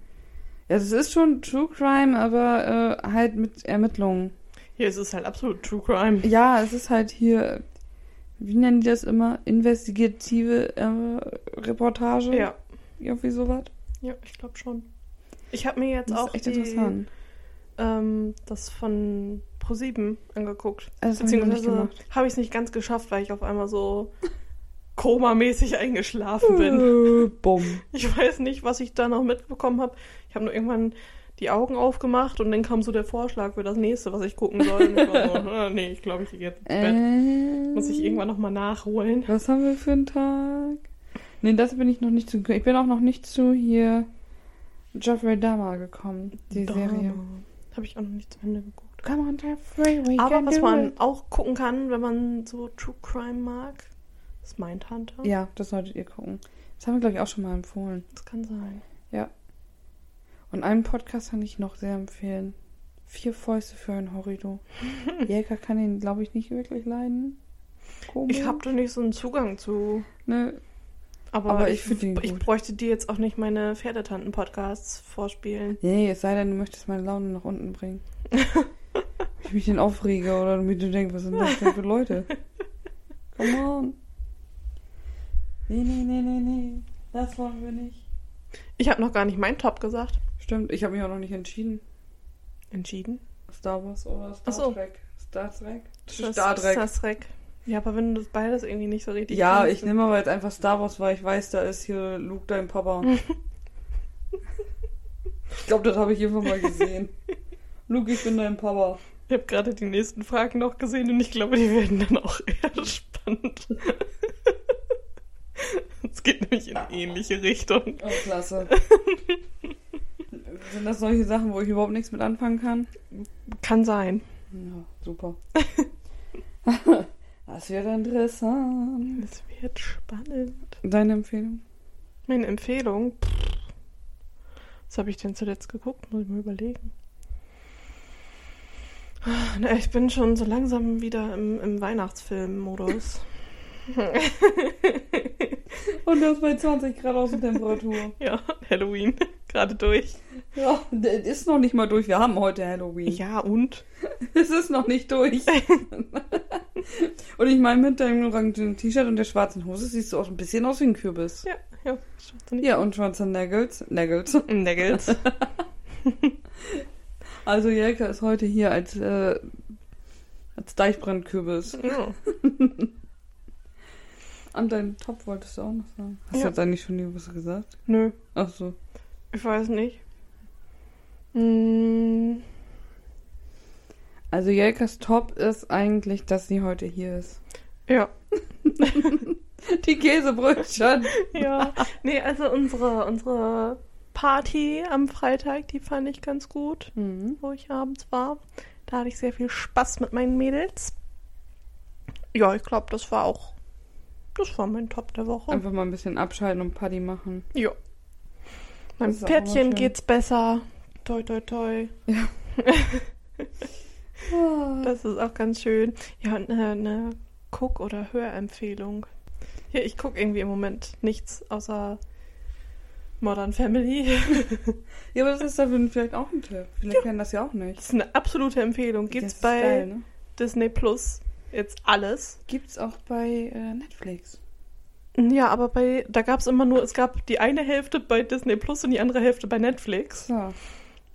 Ja, es ist schon True Crime, aber äh, halt mit Ermittlungen. Hier ist es halt absolut True Crime. Ja, es ist halt hier. Wie nennen die das immer? Investigative äh, Reportage? Ja, Irgendwie sowas. ja, ich glaube schon. Ich habe mir jetzt Das auch die, ähm, das von Pro7 angeguckt. Also, Beziehungsweise habe ich es nicht ganz geschafft, weil ich auf einmal so komamäßig eingeschlafen bin. Äh, Bumm. Ich weiß nicht, was ich da noch mitbekommen habe. Ich habe nur irgendwann die Augen aufgemacht und dann kam so der Vorschlag für das nächste, was ich gucken soll. Und ich war so, ah, nee, ich glaube, ich gehe jetzt ins Bett. Äh, Muss ich irgendwann nochmal nachholen. Was haben wir für einen Tag? Nee, das bin ich noch nicht zu. Ich bin auch noch nicht zu hier Jeffrey Dahmer gekommen, die Serie. Habe ich auch noch nicht zu Ende geguckt. Come on, Jeffrey, we Aber was man it. auch gucken kann, wenn man so True Crime mag, ist Mindhunter. Ja, das solltet ihr gucken. Das haben wir, glaube ich, auch schon mal empfohlen. Das kann sein. Und einen Podcast kann ich noch sehr empfehlen. Vier Fäuste für ein Horrido. Jäger kann ihn, glaube ich, nicht wirklich leiden. Komisch. Ich habe da nicht so einen Zugang zu. Ne, Aber, Aber ich ich, ich gut. bräuchte dir jetzt auch nicht meine Pferdetanten-Podcasts vorspielen. nee, es sei denn, du möchtest meine Laune nach unten bringen. ich mich denn aufrege oder damit du denkst, was sind das denn für Leute? Come on. Nee, nee, nee, nee, nee. Das wollen wir nicht. Ich habe noch gar nicht meinen Top gesagt. Stimmt, ich habe mich auch noch nicht entschieden. Entschieden? Star Wars oder Star so. Trek. Star Trek? Star Trek. Star Trek. Ja, aber wenn du das beides irgendwie nicht so richtig Ja, ich nehme aber jetzt einfach Star Wars, weil ich weiß, da ist hier Luke dein Papa. ich glaube, das habe ich irgendwann mal gesehen. Luke, ich bin dein Papa. Ich habe gerade die nächsten Fragen noch gesehen und ich glaube, die werden dann auch eher spannend. Es geht nämlich in ähnliche Richtung. Oh, klasse. Sind das solche Sachen, wo ich überhaupt nichts mit anfangen kann? Kann sein. Ja, super. das wird interessant. Es wird spannend. Deine Empfehlung? Meine Empfehlung. pff, Was habe ich denn zuletzt geguckt? Muss ich mal überlegen. Ah, Na, ich bin schon so langsam wieder im, im Weihnachtsfilm-Modus. Und das bei 20 Grad Außentemperatur. ja, Halloween. Gerade durch. Ja, ist noch nicht mal durch. Wir haben heute Halloween. Ja, und? Es ist noch nicht durch. und ich meine, mit deinem orangenen T-Shirt und der schwarzen Hose siehst du auch ein bisschen aus wie ein Kürbis. Ja, ja. Ja, und schwarze Nagels. Nagels. Nagels. Also Jelka ist heute hier als, äh, als Deichbrandkürbis. ja. An deinen Top wolltest du auch noch sagen. Hast Ja. du jetzt eigentlich schon die was gesagt? Nö, Ach so. Ich weiß nicht. Mm, Also Top ist eigentlich, dass sie heute hier ist. ja. Die Käsebrötchen. Ja. Nee, also unsere, unsere Party am Freitag, die fand ich ganz gut. Mhm. wo ich abends war. Da hatte ich sehr viel Spaß mit meinen Mädels. Ja, ich glaube, das war auch. Das war mein Top der Woche. Einfach mal ein bisschen abschalten und Party machen. Ja. Immer Pferdchen geht's besser. Toi, toi, toi. Das ist auch ganz schön. Ja, und eine, eine Guck- oder Hörempfehlung. Ja, ich gucke irgendwie im Moment nichts außer Modern Family. Ja, aber das ist dafür vielleicht auch ein Tipp. Vielleicht kennen das ja auch nicht. Das ist eine absolute Empfehlung. Gibt's bei geil, ne? Disney Plus jetzt alles. Gibt's auch bei äh, Netflix. Ja, aber bei, da gab es immer nur, es gab die eine Hälfte bei Disney Plus und die andere Hälfte bei Netflix. So.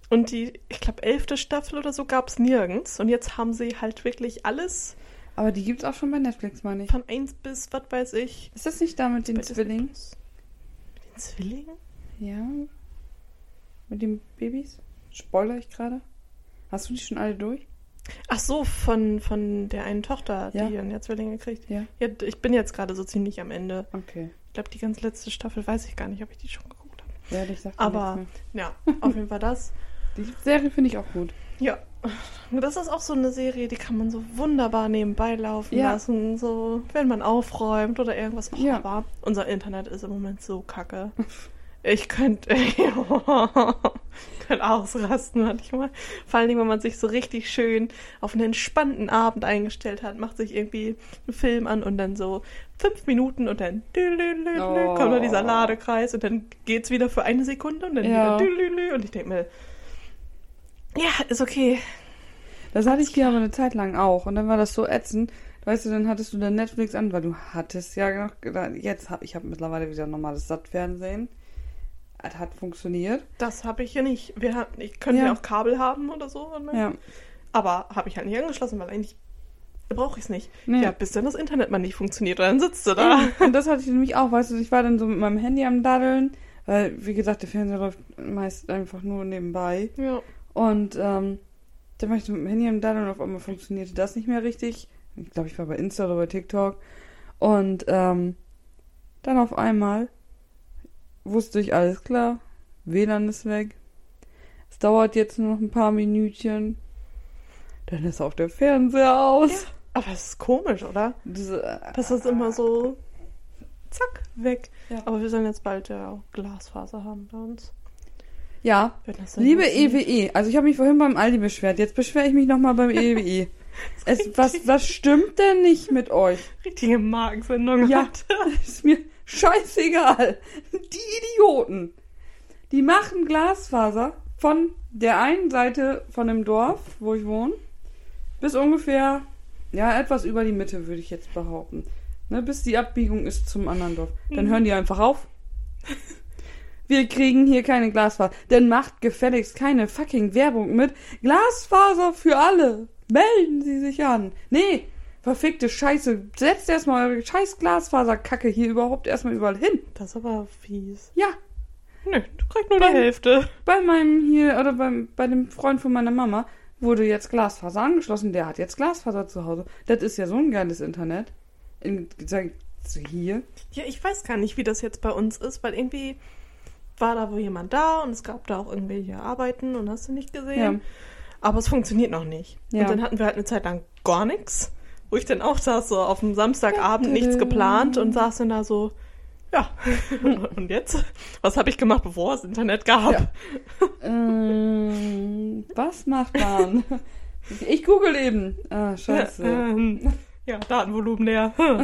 Und die, ich glaube, elfte Staffel oder so gab es nirgends. Und jetzt haben sie halt wirklich alles Aber die gibt's auch schon bei Netflix, meine ich. von 1 bis, was weiß ich. Ist das nicht da mit den Zwillingen? Mit den Zwillingen? Ja. Mit den Babys? Spoiler ich gerade? Hast du die schon alle durch? Ach so, von, von der einen Tochter, Ja. die ja Zwillinge kriegt. Ja. Ja, ich bin jetzt gerade so ziemlich am Ende. Okay. Ich glaube, die ganz letzte Staffel weiß ich gar nicht, ob ich die schon geguckt habe. Ja, ich sag Aber- Ja, auf jeden Fall das. Die Serie finde ich auch gut. Ja, das ist auch so eine Serie, die kann man so wunderbar nebenbei laufen Ja. lassen, so wenn man aufräumt oder irgendwas. Oh, Ja. Aber unser Internet ist im Moment so kacke. Ich könnte könnte ausrasten manchmal. Vor allen Dingen, wenn man sich so richtig schön auf einen entspannten Abend eingestellt hat, macht sich irgendwie einen Film an und dann so fünf Minuten und dann Oh. kommt noch dieser Ladekreis und dann geht's wieder für eine Sekunde und dann Ja. wieder und ich denke mir, ja, ist okay. Das hatte ich hier aber eine Zeit lang auch. Und dann war das so ätzend. Weißt du, dann hattest du dann Netflix an, weil du hattest ja noch jetzt habe ich habe mittlerweile wieder normales Sattfernsehen. Das hat funktioniert. Das habe ich ja nicht. Wir haben, ich könnte Ja. ja auch Kabel haben oder so. Ja. Aber habe ich halt nicht angeschlossen, weil eigentlich brauche ich es nicht. Nee. Ja, bis dann das Internet mal nicht funktioniert und dann sitzt du da. Und das hatte ich nämlich auch, weißt du, ich war dann so mit meinem Handy am Daddeln, weil, wie gesagt, der Fernseher läuft meist einfach nur nebenbei. Ja. Und ähm, dann war ich so mit dem Handy am Daddeln und auf einmal funktionierte das nicht mehr richtig. Ich glaube, ich war bei Insta oder bei TikTok. Und ähm, dann auf einmal wusste ich, alles klar, WLAN ist weg. Es dauert jetzt nur noch ein paar Minütchen. Dann ist auch der Fernseher aus. Aber es ist komisch, oder? Diese, äh, Das ist immer so zack, weg. Ja. Aber wir sollen jetzt bald ja auch Glasfaser haben bei uns. ja, Liebe. EWE, also ich habe mich vorhin beim Aldi beschwert, jetzt beschwere ich mich nochmal beim EWE. Es, was, was stimmt denn nicht mit euch? Richtige Magensendung. Ja. Ist mir scheißegal. Die Idioten, die machen Glasfaser von der einen Seite von dem Dorf, wo ich wohne, bis ungefähr, ja, etwas über die Mitte, würde ich jetzt behaupten. Ne, bis die Abbiegung ist zum anderen Dorf. Dann Mhm. hören die einfach auf. Wir kriegen hier keine Glasfaser. Dann macht gefälligst keine fucking Werbung mit Glasfaser für alle. Melden Sie sich an. Nee, verfickte Scheiße. Setzt erstmal eure scheiß Glasfaserkacke hier überhaupt erstmal überall hin. Das ist aber fies. Ja, Nö, du kriegst nur die Beim- Hälfte. bei meinem hier, oder beim, bei dem Freund von meiner Mama wurde jetzt Glasfaser angeschlossen. Der hat jetzt Glasfaser zu Hause. Das ist ja so ein geiles Internet. In, hier. Ja, ich weiß gar nicht, wie das jetzt bei uns ist, weil irgendwie war da wohl jemand da und es gab da auch irgendwelche Arbeiten und hast du nicht gesehen. Ja. Aber es funktioniert noch nicht. Ja. Und dann hatten wir halt eine Zeit lang gar nichts, wo ich dann auch saß, so auf dem Samstagabend nichts geplant und saß dann da so, Ja, und jetzt? Was habe ich gemacht, bevor es Internet gab? Ja. ähm, was macht man? Ich google eben. Ah, scheiße. Ähm, ja, Datenvolumen leer.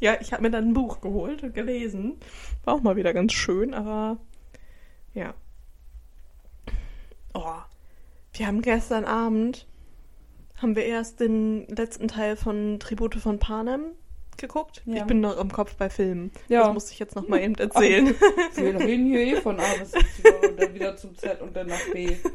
ja, ich habe mir dann ein Buch geholt und gelesen. War auch mal wieder ganz schön, aber ja. Oh, wir haben gestern Abend, haben wir erst den letzten Teil von Tribute von Panem geguckt. Ja. Ich bin noch im Kopf bei Filmen. Ja. Das musste ich jetzt noch mal eben erzählen. Wir reden hier eh von A bis Y und dann wieder zum Z und dann nach B.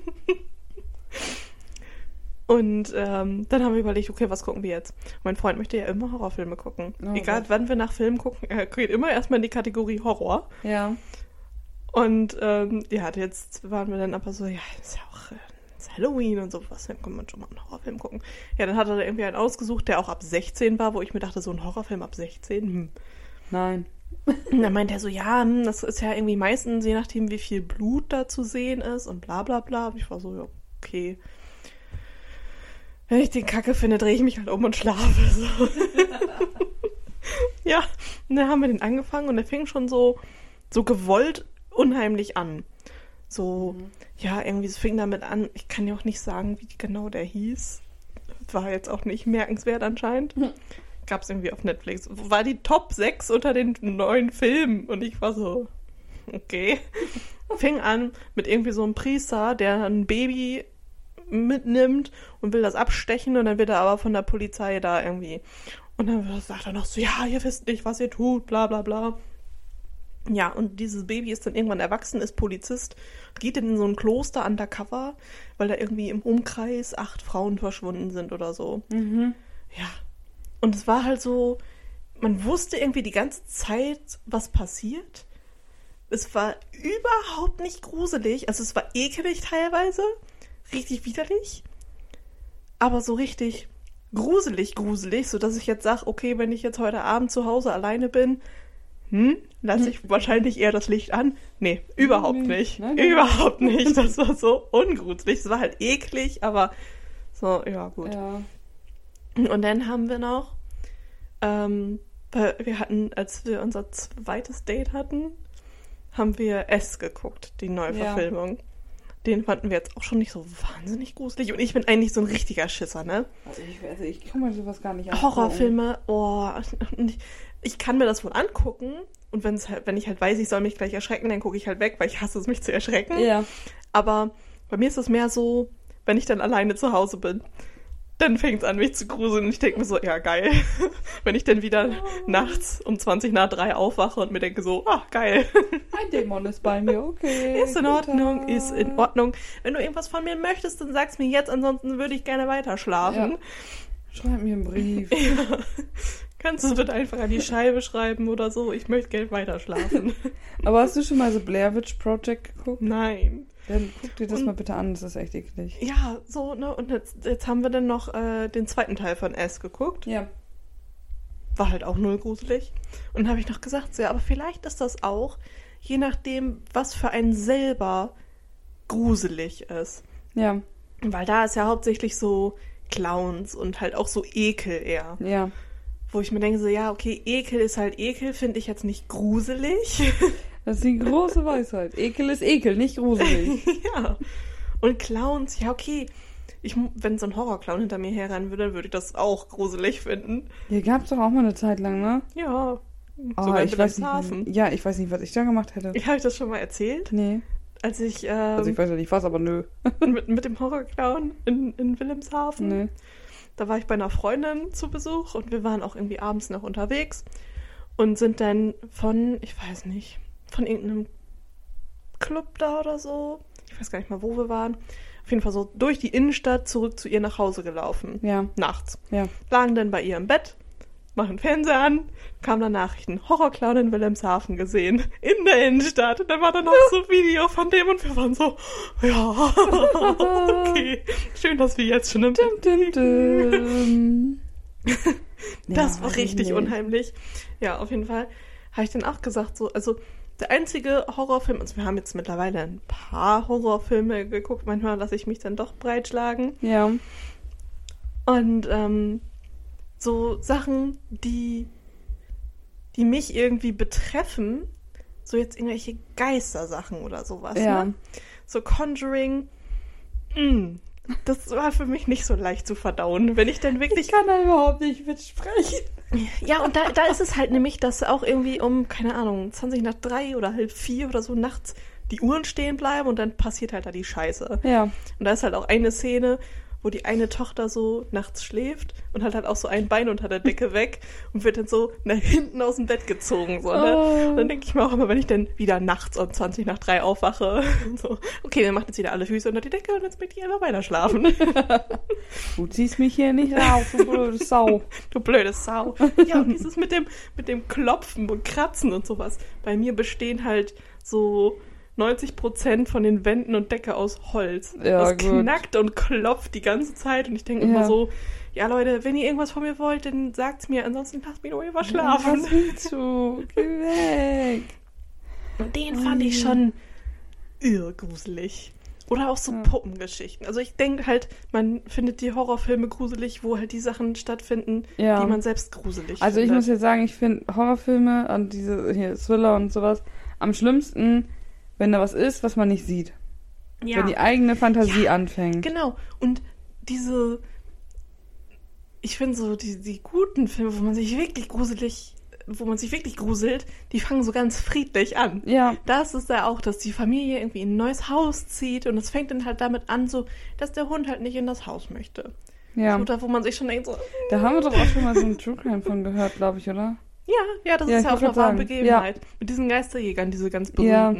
Und ähm, dann haben wir überlegt, okay, was gucken wir jetzt? mein Freund möchte ja immer Horrorfilme gucken. Oh Egal, Gott. wann wir nach Filmen gucken, er geht immer erstmal in die Kategorie Horror. Ja. Und ähm, ja, jetzt waren wir dann aber so, ja, ist ja auch ist Halloween und sowas, dann kann man schon mal einen Horrorfilm gucken. Ja, dann hat er da irgendwie einen ausgesucht, der auch ab 16 war, wo ich mir dachte, so ein Horrorfilm ab 16, hm. Nein. Und dann meint er so, ja, hm, das ist ja irgendwie meistens, je nachdem, wie viel Blut da zu sehen ist und bla bla bla. Und ich war so, ja, okay. Wenn ich den Kacke finde, drehe ich mich halt um und schlafe. So. ja, und dann haben wir den angefangen und der fing schon so, so gewollt unheimlich an. So, ja, irgendwie, es fing damit an, ich kann ja auch nicht sagen, wie genau der hieß. War jetzt auch nicht merkenswert anscheinend. Gab es irgendwie auf Netflix. War die Top 6 unter den neuen Filmen. Und ich war so, okay. Fing an mit irgendwie so einem Priester, der ein Baby mitnimmt und will das abstechen und dann wird er aber von der Polizei da irgendwie. Und dann sagt er noch so, ja, ihr wisst nicht, was ihr tut, bla bla bla. Ja, und dieses Baby ist dann irgendwann erwachsen, ist Polizist, geht dann in so ein Kloster undercover, weil da irgendwie im Umkreis acht Frauen verschwunden sind oder so. Mhm. Ja. Und es war halt so, man wusste irgendwie die ganze Zeit, was passiert. Es war überhaupt nicht gruselig. Also es war ekelig teilweise, richtig widerlich, aber so richtig gruselig, gruselig, sodass ich jetzt sage, okay, wenn ich jetzt heute Abend zu Hause alleine bin, hm, lasse ich wahrscheinlich eher das Licht an. Nee, überhaupt Nee, nicht. nein, nein. Überhaupt nicht. Das war so ungruselig. Es war halt eklig, aber so, ja, gut. Ja. Und dann haben wir noch, ähm, wir hatten, als wir unser zweites Date hatten, haben wir S geguckt, die Neuverfilmung. Den fanden wir jetzt auch schon nicht so wahnsinnig gruselig. Und ich bin eigentlich so ein richtiger Schisser, ne? Also ich, also ich kann mir sowas gar nicht angucken. Horrorfilme, oh, ich, ich kann mir das wohl angucken. Und wenn's halt, wenn ich halt weiß, ich soll mich gleich erschrecken, dann gucke ich halt weg, weil ich hasse es, mich zu erschrecken. Ja. Aber bei mir ist es mehr so, wenn ich dann alleine zu Hause bin, dann fängt es an, mich zu gruseln. Und ich denke mir so, ja, geil. wenn ich dann wieder nachts um 20 nach 3 aufwache und mir denke so, ah, geil. Ein Dämon ist bei mir, okay. ist in Ordnung, Tag. ist in Ordnung. Wenn du irgendwas von mir möchtest, dann sag's mir jetzt, ansonsten würde ich gerne weiter schlafen. Ja. Schreib mir einen Brief. Ja. Kannst du es bitte einfach an die Scheibe schreiben oder so? Ich möchte gerne weiter schlafen. Aber hast du schon mal so Blair Witch Project geguckt? Nein. Dann guck dir das Und- mal bitte an, das ist echt eklig. Ja, so, ne? Und jetzt, jetzt haben wir dann noch äh, den zweiten Teil von S geguckt. Ja. War halt auch null gruselig. Und dann habe ich noch gesagt, so, ja, aber vielleicht ist das auch, je nachdem, was für einen selber gruselig ist. Ja. Weil da ist ja hauptsächlich so Clowns und halt auch so Ekel eher. Ja. Wo ich mir denke, so, ja, okay, Ekel ist halt Ekel, finde ich jetzt nicht gruselig. Das ist die große Weisheit. Ekel ist Ekel, nicht gruselig. ja. Und Clowns, ja, okay. Ich, wenn so ein Horrorclown hinter mir herrennen würde, dann würde ich das auch gruselig finden. Hier gab's doch auch mal eine Zeit lang, ne? Ja. Oh, Sogar in ich weiß nicht. Wilhelmshaven. Ja, ich weiß nicht, was ich da gemacht hätte. Habe ich das schon mal erzählt? Nee. Als ich, ähm, Also ich weiß ja nicht was, aber nö. mit, mit dem Horrorclown in, in Wilhelmshaven, Nee. Da war ich bei einer Freundin zu Besuch und wir waren auch irgendwie abends noch unterwegs und sind dann von, ich weiß nicht, von irgendeinem Club da oder so, ich weiß gar nicht mal, wo wir waren, auf jeden Fall so durch die Innenstadt zurück zu ihr nach Hause gelaufen. Ja, Nachts. ja. Lagen dann bei ihr im Bett, machen Fernseher an, kam dann Nachrichten, Horrorclown in Wilhelmshaven gesehen, in der Innenstadt. Und dann war dann noch so ein Video von dem und wir waren so, ja, okay, schön, dass wir jetzt schon im Dum, dum, dum. Das Ja, war richtig nicht. unheimlich. Ja, auf jeden Fall habe ich dann auch gesagt, so, also der einzige Horrorfilm, also wir haben jetzt mittlerweile ein paar Horrorfilme geguckt, manchmal lasse ich mich dann doch breitschlagen. Ja. Und ähm, so Sachen, die die mich irgendwie betreffen, so jetzt irgendwelche Geistersachen oder sowas. Ja. Ne? So Conjuring, mh, das war für mich nicht so leicht zu verdauen. Wenn ich dann wirklich Ich kann da überhaupt nicht mitsprechen. Ja, und da, da ist es halt nämlich, dass auch irgendwie um, keine Ahnung, 20 nach drei oder halb vier oder so nachts die Uhren stehen bleiben und dann passiert halt da die Scheiße. Ja. Und da ist halt auch eine Szene, wo die eine Tochter so nachts schläft und hat halt auch so ein Bein unter der Decke weg und wird dann so nach hinten aus dem Bett gezogen. So, ne? Oh. Und dann denke ich mir auch immer, wenn ich dann wieder nachts um 20 nach drei aufwache, so, okay, dann macht jetzt wieder alle Füße unter die Decke und jetzt möchte ich einfach weiter schlafen. Du ziehst mich hier nicht raus, du blöde Sau. Du blöde Sau. Ja, und dieses mit dem, mit dem Klopfen und Kratzen und sowas. Bei mir bestehen halt so 90 Prozent von den Wänden und Decke aus Holz. Ja, das gut. knackt und klopft die ganze Zeit. Und ich denke Ja. immer so, ja Leute, wenn ihr irgendwas von mir wollt, dann sagt's mir. Ansonsten lasst mich doch einfach schlafen. Was willst du? Geh weg. Und den fand ich schon irrgruselig. Oder auch so Ja. Puppengeschichten. Also ich denke halt, man findet die Horrorfilme gruselig, wo halt die Sachen stattfinden, Ja. die man selbst gruselig Also ich findet. muss jetzt sagen, ich finde Horrorfilme und diese hier Thriller und sowas am schlimmsten, wenn da was ist, was man nicht sieht. ja. Wenn die eigene Fantasie Ja, anfängt. Genau. Und diese, ich finde so, die, die guten Filme, wo man sich wirklich gruselig, wo man sich wirklich gruselt, die fangen so ganz friedlich an. Ja, Das ist ja auch, dass die Familie irgendwie in ein neues Haus zieht und es fängt dann halt damit an, so, dass der Hund halt nicht in das Haus möchte. ja. Oder wo man sich schon denkt, so, Da haben wir doch auch schon mal so einen True Crime von gehört, glaube ich, oder? ja, ja, das Ja, ist ja auch eine wahre Begebenheit. Mit diesen Geisterjägern, diese ganz Ja.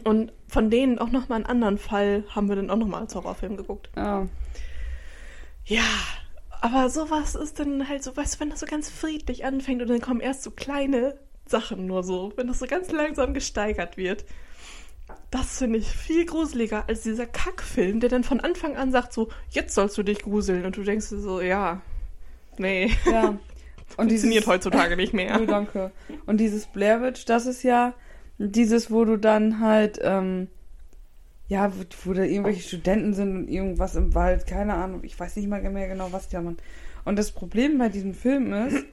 Und von denen auch nochmal einen anderen Fall haben wir dann auch nochmal als Horrorfilm geguckt. Ja. Ja, aber sowas ist dann halt so, weißt du, wenn das so ganz friedlich anfängt und dann kommen erst so kleine Sachen nur so, wenn das so ganz langsam gesteigert wird. Das finde ich viel gruseliger als dieser Kackfilm, der dann von Anfang an sagt so, jetzt sollst du dich gruseln und du denkst dir so, ja, nee, Ja. Und funktioniert dieses, heutzutage nicht mehr. Oh, danke. Und dieses Blair Witch, das ist ja dieses, wo du dann halt, ähm, ja, wo, wo da irgendwelche Studenten sind und irgendwas im Wald, keine Ahnung, ich weiß nicht mal mehr genau, was die machen. Und das Problem bei diesem Film ist,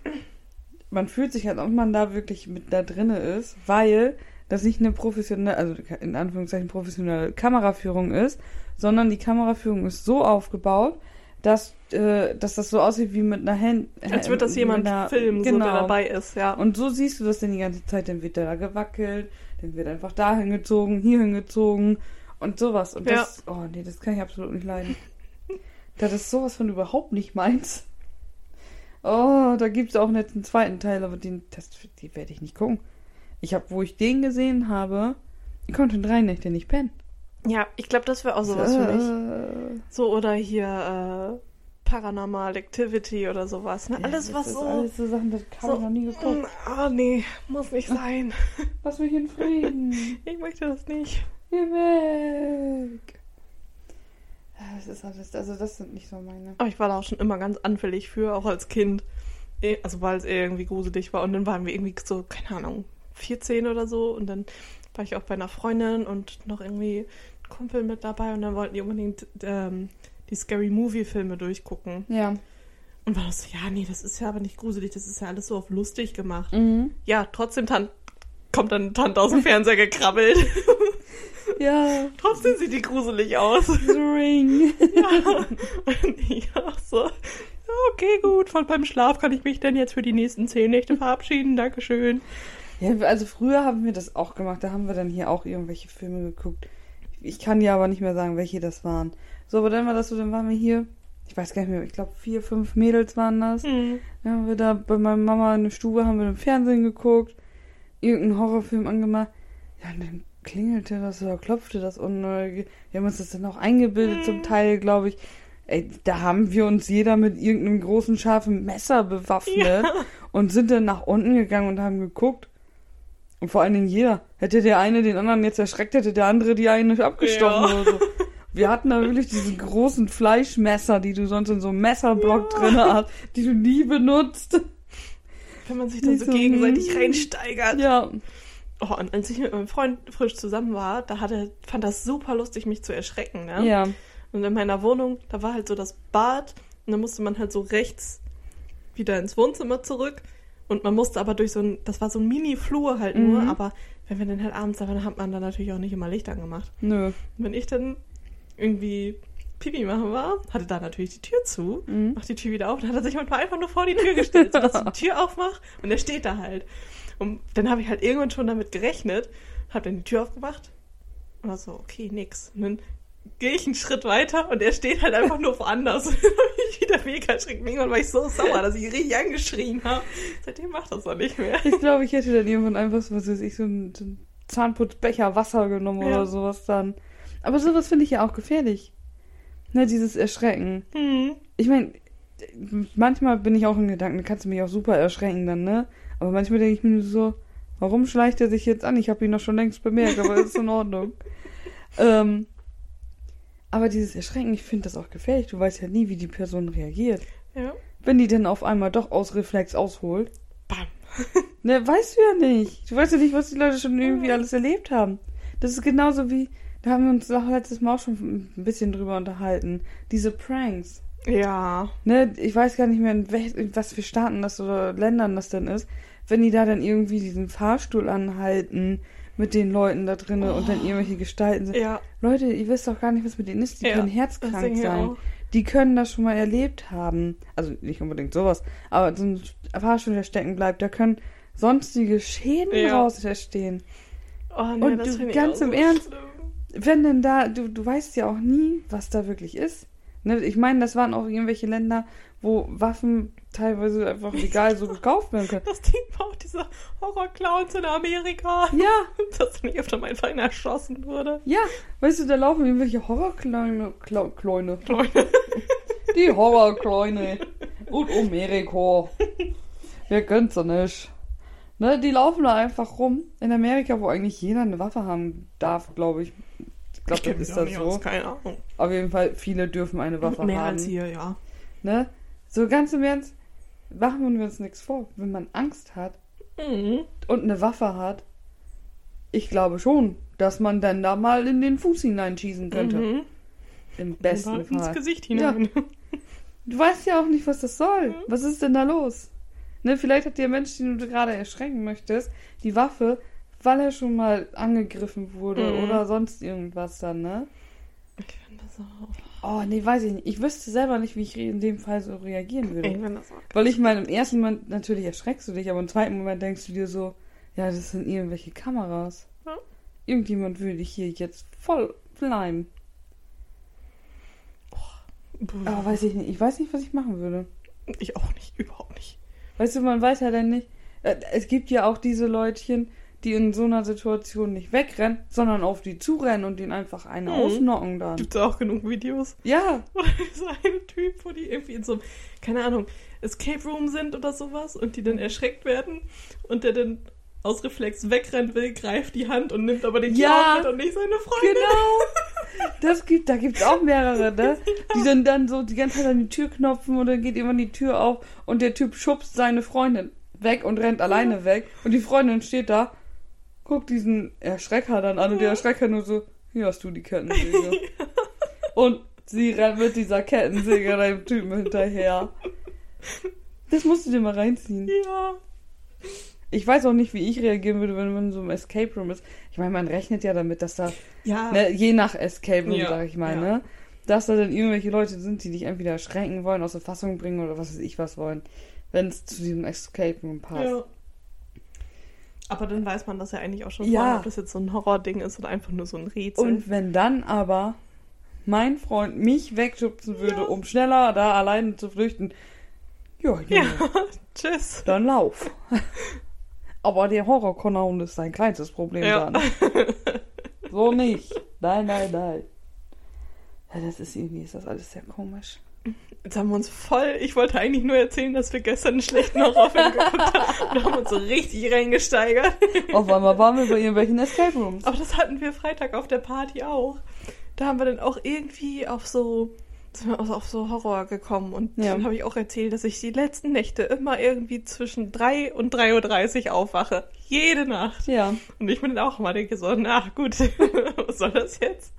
man fühlt sich halt, ob man da wirklich mit da drinne ist, weil das nicht eine professionelle, also in Anführungszeichen professionelle Kameraführung ist, sondern die Kameraführung ist so aufgebaut, dass, äh, dass das so aussieht wie mit einer Hand. Als würde das jemand einer- filmen, so genau. der dabei ist, ja. Und so siehst du das denn die ganze Zeit. Dann wird der da gewackelt, dann wird einfach da hingezogen, hier hingezogen und sowas. Und das, oh nee, das kann ich absolut nicht leiden. Das ist sowas von überhaupt nicht meins. Oh, da gibt es auch jetzt einen zweiten Teil, aber den, das, die werde ich nicht gucken. Ich habe, wo ich den gesehen habe, ich konnte drei Nächte nicht pennen. Ja, ich glaube, das wäre auch sowas für mich. Äh, So, oder hier äh, Paranormal Activity oder sowas. Ne? ja, alles, was so. Alles so Sachen, das habe so, ich noch nie geguckt. Ah, nee, muss nicht sein. Lass mich in Frieden. Ich möchte das nicht. Geh weg. Das ist alles, also das sind nicht so meine. Aber ich war da auch schon immer ganz anfällig für, auch als Kind. Eh, Also weil es irgendwie gruselig war. Und dann waren wir irgendwie so, keine Ahnung, 14 oder so. Und dann war ich auch bei einer Freundin und noch irgendwie Kumpel mit dabei. Und dann wollten die unbedingt ähm, die Scary Movie-Filme durchgucken. Ja. Und war das so, ja, nee, das ist ja aber nicht gruselig. Das ist ja alles so auf lustig gemacht. Mhm. Ja, trotzdem tan kommt dann eine Tante aus dem Fernseher gekrabbelt. Ja. trotzdem sieht die gruselig aus. The Ring. Ja. Und ich auch so, okay, gut, von beim Schlaf kann ich mich dann jetzt für die nächsten zehn Nächte verabschieden. Dankeschön. Ja, also früher haben wir das auch gemacht. Da haben wir dann hier auch irgendwelche Filme geguckt. Ich kann dir aber nicht mehr sagen, welche das waren. So, aber dann war das so, dann waren wir hier. Ich weiß gar nicht mehr, ich glaube vier, fünf Mädels waren das. Hm. Dann haben wir da bei meiner Mama in der Stube, haben wir im Fernsehen geguckt, irgendeinen Horrorfilm angemacht. Ja, und dann klingelte das oder klopfte das und äh, wir haben uns das dann auch eingebildet zum Teil, glaube ich. Ey, da haben wir uns jeder mit irgendeinem großen scharfen Messer bewaffnet und sind dann nach unten gegangen und haben geguckt. Und vor allen Dingen jeder. Hätte der eine den anderen jetzt erschreckt, hätte der andere die eine abgestochen Ja. oder so. Wir hatten da wirklich diese großen Fleischmesser, die du sonst in so einem Messerblock drin hast, die du nie benutzt. Wenn man sich dann so so, gegenseitig reinsteigert. Ja. Oh, und als ich mit meinem Freund frisch zusammen war, da hat er, fand das super lustig, mich zu erschrecken. Ne? Ja. Und in meiner Wohnung, da war halt so das Bad und dann musste man halt so rechts wieder ins Wohnzimmer zurück. Und man musste aber durch so ein, das war so ein Mini-Flur halt nur, Mhm. aber wenn wir dann halt abends da waren, hat man dann natürlich auch nicht immer Licht angemacht. Nö. Und wenn ich dann irgendwie Pipi machen war, hatte da natürlich die Tür zu, Mhm. macht die Tür wieder auf und hat er sich manchmal einfach nur vor die Tür gestellt, sodass ich die Tür aufmache und er steht da halt. Und dann habe ich halt irgendwann schon damit gerechnet, habe dann die Tür aufgemacht und war so, okay, nix. Und dann gehe ich einen Schritt weiter und er steht halt einfach nur woanders. Und dann habe ich wieder mega erschreckt. Irgendwann war ich so sauer, dass ich richtig angeschrien habe. Seitdem macht das auch nicht mehr. Ich glaube, ich hätte dann irgendwann einfach so, was weiß ich, so einen, so einen Zahnputzbecher Wasser genommen Ja. oder sowas dann. Aber sowas finde ich ja auch gefährlich. Ne, dieses Erschrecken. Hm. Ich meine, manchmal bin ich auch in Gedanken, da kannst du mich auch super erschrecken dann, ne? Aber manchmal denke ich mir nur so, warum schleicht er sich jetzt an? Ich habe ihn doch schon längst bemerkt, aber ist in Ordnung. ähm, aber dieses Erschrecken, ich finde das auch gefährlich. Du weißt ja nie, wie die Person reagiert. Ja. Wenn die dann auf einmal doch aus Reflex ausholt. Bam. Ne, weißt du ja nicht. Du weißt ja nicht, was die Leute schon irgendwie alles erlebt haben. Das ist genauso wie, da haben wir uns doch letztes Mal auch schon ein bisschen drüber unterhalten. Diese Pranks. Ja. Ne, ich weiß gar nicht mehr, in, welch, in was für Staaten das oder Ländern das denn ist. Wenn die da dann irgendwie diesen Fahrstuhl anhalten mit den Leuten da drinnen und dann irgendwelche Gestalten sind. Ja. Leute, ihr wisst doch gar nicht, was mit denen ist. Die Ja, können herzkrank sein. auch. Die können das schon mal erlebt haben. Also nicht unbedingt sowas, aber so ein Fahrstuhl, der stecken bleibt, da können sonstige Schäden Ja. raus entstehen. Oh, nee, Und das du, ganz auch im so Ernst, schlimm. Wenn denn da, du, du weißt ja auch nie, was da wirklich ist. Ne? Ich meine, das waren auch irgendwelche Länder, wo Waffen teilweise einfach legal so gekauft werden können. Das Ding war auch diese Horror-Clowns in Amerika. Ja, Dass nicht öfter mal einfach erschossen wurde. ja. Weißt du, da laufen irgendwelche Horrorkleune. Klau- Kleune. Leute. Die Horrorkleune. Und Amerika. Wer kennt's ja nicht. Ne, die laufen da einfach rum. In Amerika, wo eigentlich jeder eine Waffe haben darf, glaube ich. Ich glaube, das ist nicht so. aus, keine Ahnung. Auf jeden Fall, viele dürfen eine Waffe Mehr haben. als hier, ja. Ne? So ganz im Ernst, machen wir uns nichts vor. Wenn man Angst hat Mhm. und eine Waffe hat, ich glaube schon, dass man dann da mal in den Fuß hineinschießen könnte. Mhm. Im besten Und ins Fall. Gesicht hinein. Du weißt ja auch nicht, was das soll. Was ist denn da los? Ne, vielleicht hat der Mensch, den du gerade erschrecken möchtest, die Waffe, weil er schon mal angegriffen wurde Mhm. oder sonst irgendwas dann, ne? Ich finde das auch. Oh, nee, weiß ich nicht. Ich wüsste selber nicht, wie ich in dem Fall so reagieren würde. Ich finde das auch. Weil ich meine, im ersten Moment natürlich erschreckst du dich, aber im zweiten Moment denkst du dir so, ja, das sind irgendwelche Kameras. Ja. Irgendjemand würde dich hier jetzt voll bleiben. Aber weiß ich nicht. Ich weiß nicht, was ich machen würde. Ich auch nicht, überhaupt nicht. Weißt du, man weiß ja dann nicht. äh, Es gibt ja auch diese Leutchen, die in so einer Situation nicht wegrennen, sondern auf die zurennen und den einfach eine Mhm. ausnocken dann. Gibt es auch genug Videos? Ja, Oder so ein Typ, wo die irgendwie in so einem, keine Ahnung, Escape Room sind oder sowas und die dann erschreckt werden und der dann aus Reflex wegrennen will, greift die Hand und nimmt aber den Ja. Clown mit und nicht seine Freundin. genau. Das gibt, da gibt's auch mehrere, ne? Die dann, dann so die ganze Zeit an die Tür knopfen und dann geht irgendwann die Tür auf und der Typ schubst seine Freundin weg und rennt alleine weg und die Freundin steht da, guckt diesen Erschrecker dann an und der Erschrecker nur so, hier hast du die Kettensäge. Und sie rennt mit dieser Kettensäge dem Typen hinterher. Das musst du dir mal reinziehen. Ja. Ich weiß auch nicht, wie ich reagieren würde, wenn man in so einem Escape Room ist. Ich meine, man rechnet ja damit, dass da Ja. Ne, je nach Escape Room, Ja, sag ich mal, ja. ne? Dass da dann irgendwelche Leute sind, die dich entweder erschrecken wollen, aus der Fassung bringen oder was weiß ich was wollen, wenn es zu diesem Escape Room passt. ja. Aber dann weiß man das ja eigentlich auch schon Ja. vorher, ob das jetzt so ein Horror-Ding ist oder einfach nur so ein Rätsel. Und wenn dann aber mein Freund mich wegschubsen würde, um schneller da alleine zu flüchten, ja, ja, tschüss. dann lauf. aber der Horrorkonaun ist sein kleinstes Problem Ja. dann. So nicht. Nein, nein, nein. Ja, das ist irgendwie, ist das alles sehr komisch. Jetzt haben wir uns voll. Ich wollte eigentlich nur erzählen, dass wir gestern einen schlechten Horrorfilm geguckt haben. Wir haben uns so richtig reingesteigert. Auf einmal waren wir bei irgendwelchen Escape Rooms. Aber das hatten wir Freitag auf der Party auch. Da haben wir dann auch irgendwie auf so sind wir auch auf so Horror gekommen und Ja. dann habe ich auch erzählt, dass ich die letzten Nächte immer irgendwie zwischen 3 und 3.30 Uhr aufwache. Jede Nacht. Ja. Und ich mir dann auch mal denke so, na gut, was soll das jetzt?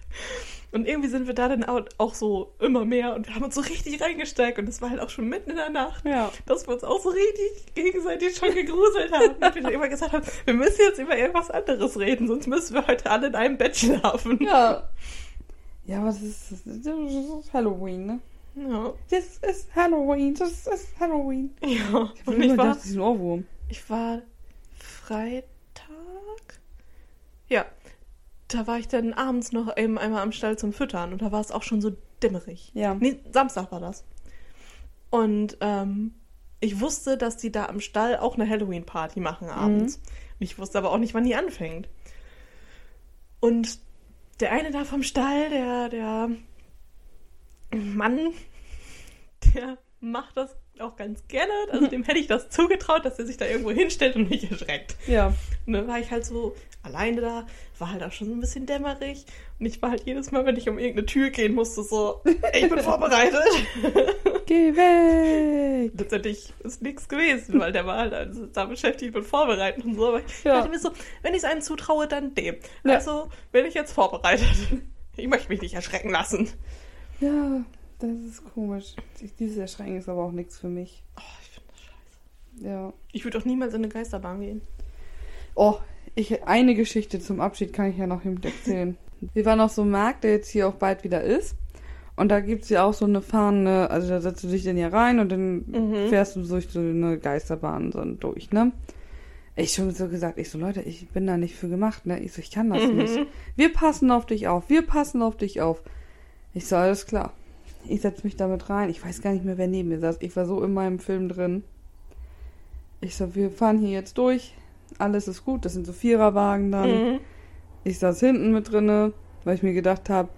Und irgendwie sind wir da dann auch, so immer mehr und wir haben uns so richtig reingesteckt und es war halt auch schon mitten in der Nacht, Ja. dass wir uns auch so richtig gegenseitig schon gegruselt haben. Und wir dann immer gesagt haben, wir müssen jetzt über irgendwas anderes reden, sonst müssen wir heute alle in einem Bett schlafen. Ja. Ja, aber das ist, das ist, das ist Halloween, ne? Ja. Das ist Halloween, das ist Halloween. ja. Ich Und hab ich immer war, gedacht, das ist ein Ohrwurm. ich war Freitag? Ja. Da war ich dann abends noch eben einmal am Stall zum Füttern und da war es auch schon so dämmerig. Ja. Nee, Samstag war das. Und ähm, ich wusste, dass die da am Stall auch eine Halloween-Party machen abends. Ich wusste aber auch nicht, wann die anfängt. Und der eine da vom Stall, der, der Mann, der macht das auch ganz gerne. Also dem hätte ich das zugetraut, dass er sich da irgendwo hinstellt und mich erschreckt. Ja. Und dann war ich halt so alleine da, war halt auch schon so ein bisschen dämmerig. Und ich war halt jedes Mal, wenn ich um irgendeine Tür gehen musste, so, ich bin vorbereitet. Geh weg! Letztendlich ist nichts gewesen, weil der war halt also da beschäftigt mit Vorbereiten und so. Aber ich Ja. dachte mir so, wenn ich es einem zutraue, dann dem. Ja. Also bin ich jetzt vorbereitet. Ich möchte mich nicht erschrecken lassen. Ja, das ist komisch. Dieses Erschrecken ist aber auch nichts für mich. Oh, ich finde das scheiße. Ja. Ich würde auch niemals in eine Geisterbahn gehen. Oh, ich, eine Geschichte zum Abschied kann ich ja noch erzählen. Wir waren auf so einem Markt, der jetzt hier auch bald wieder ist. Und da gibt's ja auch so eine fahrende, also da setzt du dich dann hier rein und dann Mhm. fährst du durch so eine Geisterbahn so durch, ne? Ich schon so gesagt, ich so, Leute, ich bin da nicht für gemacht, ne? Ich so, ich kann das Mhm. nicht. Wir passen auf dich auf, wir passen auf dich auf. Ich so, alles klar. Ich setz mich damit rein. Ich weiß gar nicht mehr, wer neben mir saß. Ich war so in meinem Film drin. Ich so, wir fahren hier jetzt durch. Alles ist gut. Das sind so Viererwagen dann. Mhm. Ich saß hinten mit drinne, weil ich mir gedacht habe,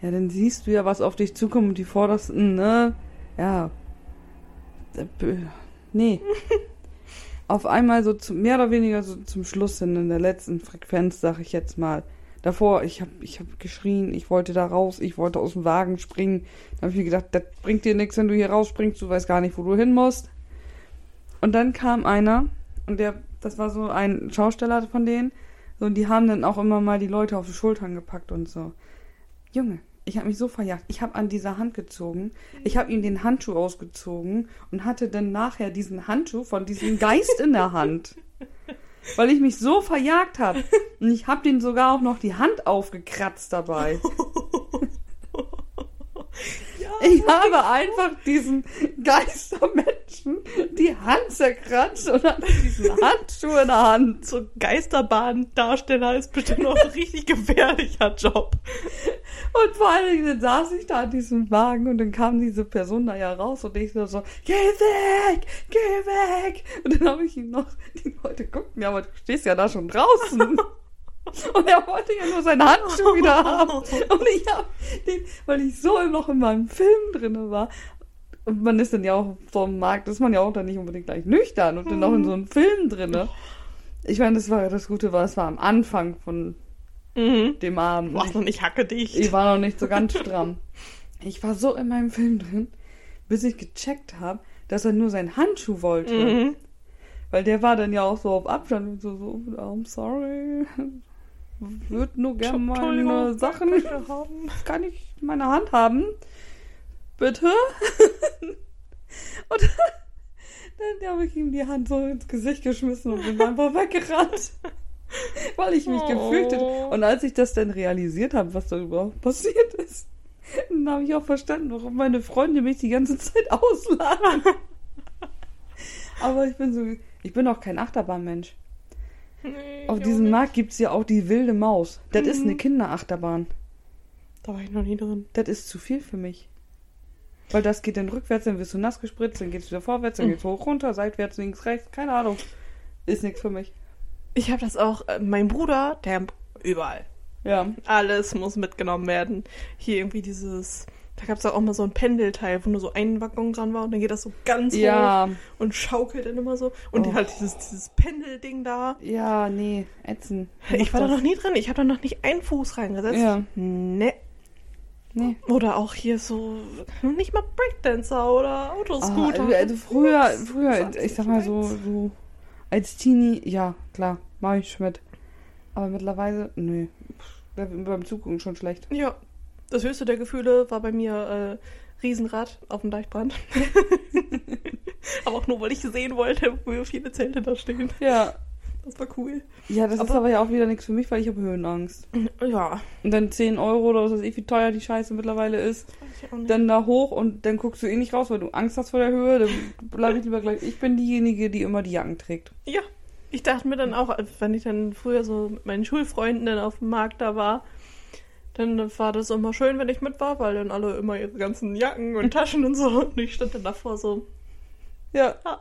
ja, dann siehst du ja, was auf dich zukommt und die vordersten, ne? Ja. Äh, Nee. auf einmal so zum, mehr oder weniger so zum Schluss hin, in der letzten Frequenz, sag ich jetzt mal. Davor, ich hab, ich hab geschrien, ich wollte da raus, ich wollte aus dem Wagen springen. Da habe ich mir gedacht, das bringt dir nichts, wenn du hier rausspringst, du weißt gar nicht, wo du hin musst. Und dann kam einer, und der, das war so ein Schausteller von denen, so, und die haben dann auch immer mal die Leute auf die Schultern gepackt und so. Junge, ich habe mich so verjagt. Ich habe an dieser Hand gezogen. Ich habe ihm den Handschuh ausgezogen und hatte dann nachher diesen Handschuh von diesem Geist in der Hand. Weil ich mich so verjagt habe. Und ich habe den sogar auch noch die Hand aufgekratzt dabei. Ich habe einfach diesen Geistermenschen die Hand zerkratzt und hatte diesen Handschuh in der Hand. so Geisterbahn-Darsteller ist bestimmt noch ein richtig gefährlicher Job. Und vor allen Dingen dann saß ich da in diesem Wagen und dann kam diese Person da ja raus und ich so, so geh weg, geh weg. Und dann habe ich ihm noch, die Leute guckten, ja, aber du stehst ja da schon draußen. Und er wollte ja nur seinen Handschuh wieder haben. Und ich habe den, weil ich so noch in meinem Film drinne war. Und man ist dann ja auch so im Markt, ist man ja auch dann nicht unbedingt gleich nüchtern und dann auch in so einem Film drinne. Ich meine, das war das Gute war, es war am Anfang von Mhm. dem Abend. Du warst noch nicht hackedicht. Ich war noch nicht so ganz stramm. Ich war so in meinem Film drin, bis ich gecheckt habe, dass er nur seinen Handschuh wollte. Mhm. Weil der war dann ja auch so auf Abstand und so, so, I'm sorry. Würde nur gerne meine Sachen. haben. Kann ich meine Hand haben? Bitte? und dann habe ich ihm die Hand so ins Gesicht geschmissen und bin einfach weggerannt. Weil ich mich Oh. gefürchtet. Und als ich das dann realisiert habe, was da überhaupt passiert ist, dann habe ich auch verstanden, warum meine Freunde mich die ganze Zeit auslachen. Aber ich bin so, ich bin auch kein Achterbahnmensch. Auf diesem. Markt gibt's ja auch die wilde Maus. Das ist Mhm. eine Kinderachterbahn. Da war ich noch nie drin. Das ist zu viel für mich. Weil das geht dann rückwärts, dann wirst du nass gespritzt, dann geht's wieder vorwärts, dann Mhm. geht's hoch, runter, seitwärts, links, rechts, keine Ahnung. Ist nichts für mich. Ich habe das auch, äh, mein Bruder, der überall. Ja. Alles muss mitgenommen werden. Hier irgendwie dieses, da gab es auch mal so ein Pendelteil, wo nur so ein Waggon dran war und dann geht das so ganz hoch Ja, und schaukelt dann immer so. Und Oh. halt dieses, dieses Pendelding da. ja, nee, ätzen. Ich war da noch nie drin, ich habe da noch nicht einen Fuß reingesetzt. Ja. Ne. Nee. Oder auch hier so, nicht mal Breakdancer oder Ah, Autoscooter. also früher, früher, 20 ich sag mal so, so, als Teenie, ja, klar, mach ich mit. Aber mittlerweile, nee. Pff, Beim Zugucken schon schlecht. Ja, Das höchste der Gefühle war bei mir äh, Riesenrad auf dem Deichbrand. aber auch nur, weil ich sehen wollte, wie viele Zelte da stehen. Ja. Das war cool. Ja, das ist Aber- aber ja auch wieder nichts für mich, weil ich habe Höhenangst. Ja. Und dann 10 Euro oder was weiß ich, wie teuer die Scheiße mittlerweile ist. Dann da hoch und dann guckst du eh nicht raus, weil du Angst hast vor der Höhe. Dann bleibe ich lieber gleich. Ich bin diejenige, die immer die Jacken trägt. Ja, ich dachte mir dann auch, wenn ich dann früher so mit meinen Schulfreunden dann auf dem Markt da war, dann war das immer schön, wenn ich mit war, weil dann alle immer ihre ganzen Jacken und Taschen und so und ich stand dann davor so, Ja. ah,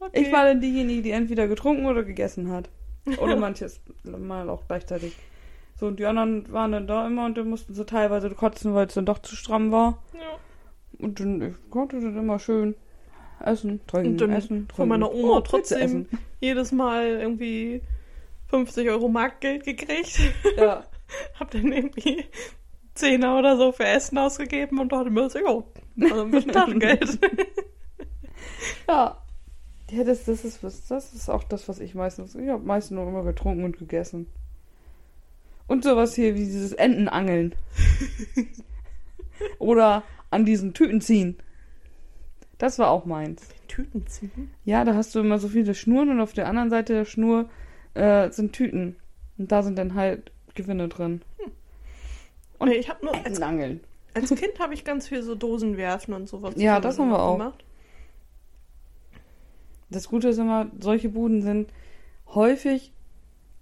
okay. Ich war dann diejenige, die entweder getrunken oder gegessen hat. Oder manches mal auch gleichzeitig. So, und die anderen waren dann da immer und dann mussten sie teilweise kotzen, weil es dann doch zu stramm war. ja. Und dann ich konnte dann immer schön essen, trinken, Und dann essen. von trinken. meiner Oma Oh, trotzdem jedes Mal irgendwie 50 Euro Marktgeld gekriegt. Ja. Hab dann irgendwie Zehner oder so für Essen ausgegeben und dachte mir jo, also ein bisschen Taschengeld. Ja. Ja, das, das, ist, das ist auch das, was ich meistens. Ich habe meistens nur immer getrunken und gegessen. Und sowas hier wie dieses Entenangeln. Oder an diesen Tüten ziehen. Das war auch meins. Tüten ziehen? Ja, da hast du immer so viele Schnuren und auf der anderen Seite der Schnur äh, sind Tüten. Und da sind dann halt Gewinne drin. Und Nee, ich habe nur als Entenangeln. Als Kind habe ich ganz viel so Dosen werfen und sowas. Ja, das haben wir auch. gemacht. Das Gute ist immer, solche Buden sind häufig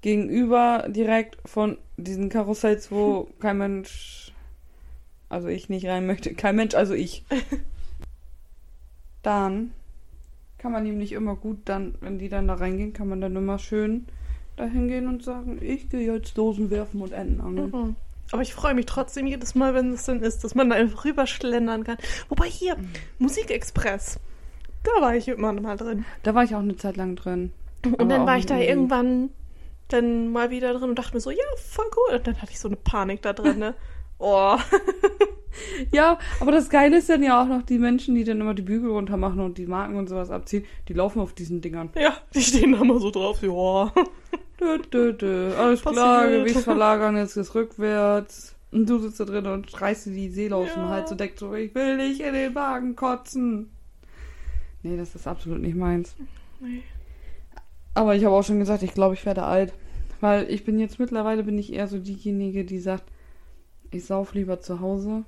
gegenüber direkt von diesen Karussells, wo kein Mensch, also ich nicht rein möchte, kein Mensch, also ich. Dann kann man nämlich immer gut dann, wenn die dann da reingehen, kann man dann immer schön da hingehen und sagen, ich gehe jetzt Dosen werfen und Enten angeln. Mhm. Aber ich freue mich trotzdem jedes Mal, wenn es dann ist, dass man da einfach rüberschlendern kann. Wobei hier, Mhm. Musikexpress, da war ich immer mal drin. Da war ich auch eine Zeit lang drin. Und Aber dann war ich da irgendwann dann mal wieder drin und dachte mir so, ja, voll cool. Und dann hatte ich so eine Panik da drin, ne? Oh. Ja, aber das Geile ist dann ja auch noch die Menschen, die dann immer die Bügel runter machen und die Marken und sowas abziehen, die laufen auf diesen Dingern. Ja, die stehen da mal so drauf, ja. Dö, dö, dö. Alles Passiert. klar, Gewicht verlagern, jetzt ist rückwärts. Und du sitzt da drin und schreist dir die Seele aus dem Ja. Hals und denkst so, ich will nicht in den Wagen kotzen. Nee, das ist absolut nicht meins. Nee. Aber ich habe auch schon gesagt, ich glaube, ich werde alt. Weil ich bin jetzt mittlerweile bin ich eher so diejenige, die sagt, ich sauf lieber zu Hause.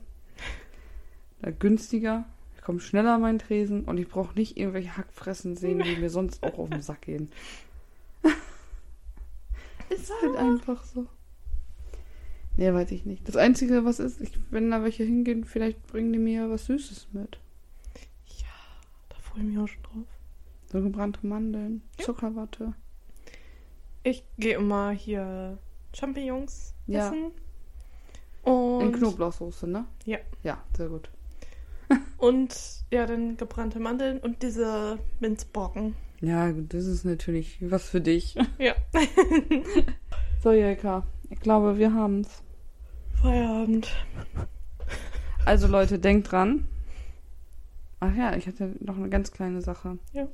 Da günstiger. Ich komme schneller an meinen Tresen und ich brauche nicht irgendwelche Hackfressen sehen, die mir sonst auch auf den Sack gehen. Ist halt einfach so. Nee, weiß ich nicht. Das Einzige, was ist, ich, wenn da welche hingehen, vielleicht bringen die mir was Süßes mit. Ja, da freue ich mich auch schon drauf. So gebrannte Mandeln, Zuckerwatte. Ich gehe immer hier Champignons Ja. essen. Und, In Knoblauchsoße, ne? Ja. Ja, sehr gut. und ja, dann gebrannte Mandeln und diese Minzbrocken. Ja, das ist natürlich was für dich. Ja. So, Jelka, ich glaube, wir haben's. Feierabend. Also, Leute, denkt dran. Ach ja, ich hatte noch eine ganz kleine Sache. Ja.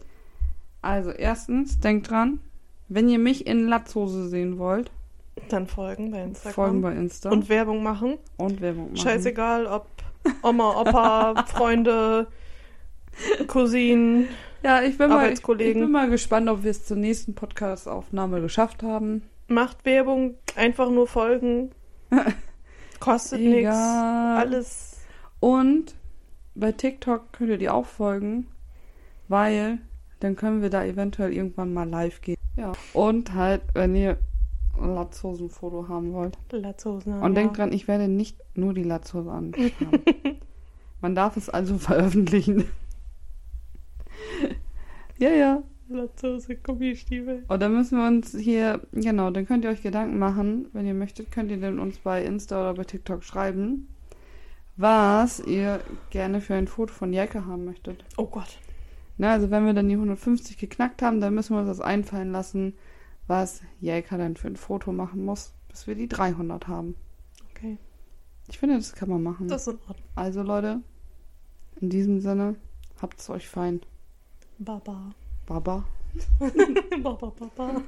Also, erstens, denkt dran, wenn ihr mich in Latzhose sehen wollt, Dann folgen bei Instagram. folgen bei Insta Und Werbung machen. und Werbung machen. Scheißegal, ob Oma, Opa, Freunde, Cousinen. Ja, ich bin, mal, ich, ich bin mal gespannt, ob wir es zur nächsten Podcast-Aufnahme geschafft haben. Macht Werbung, einfach nur folgen. Kostet nichts. Alles. Und bei TikTok könnt ihr die auch folgen, weil dann können wir da eventuell irgendwann mal live gehen. Ja. Und halt, wenn ihr ein Latzhosen-Foto haben wollt. Latzhosen. Und denkt dran, ich werde nicht nur die Latzhose anhaben. Man darf es also veröffentlichen. Ja, ja. Latzhose, Gummistiefel. Und dann müssen wir uns hier, genau, dann könnt ihr euch Gedanken machen. Wenn ihr möchtet, könnt ihr dann uns bei Insta oder bei TikTok schreiben, was ihr gerne für ein Foto von Jelke haben möchtet. Oh Gott. Na, also wenn wir dann die 150 geknackt haben, dann müssen wir uns das einfallen lassen, was Jelka dann für ein Foto machen muss, bis wir die 300 haben. Okay. Ich finde, das kann man machen. Das ist in Ordnung. Also Leute, in diesem Sinne, habt's euch fein. Baba. Baba. Baba, Baba.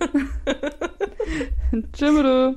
Tschüss.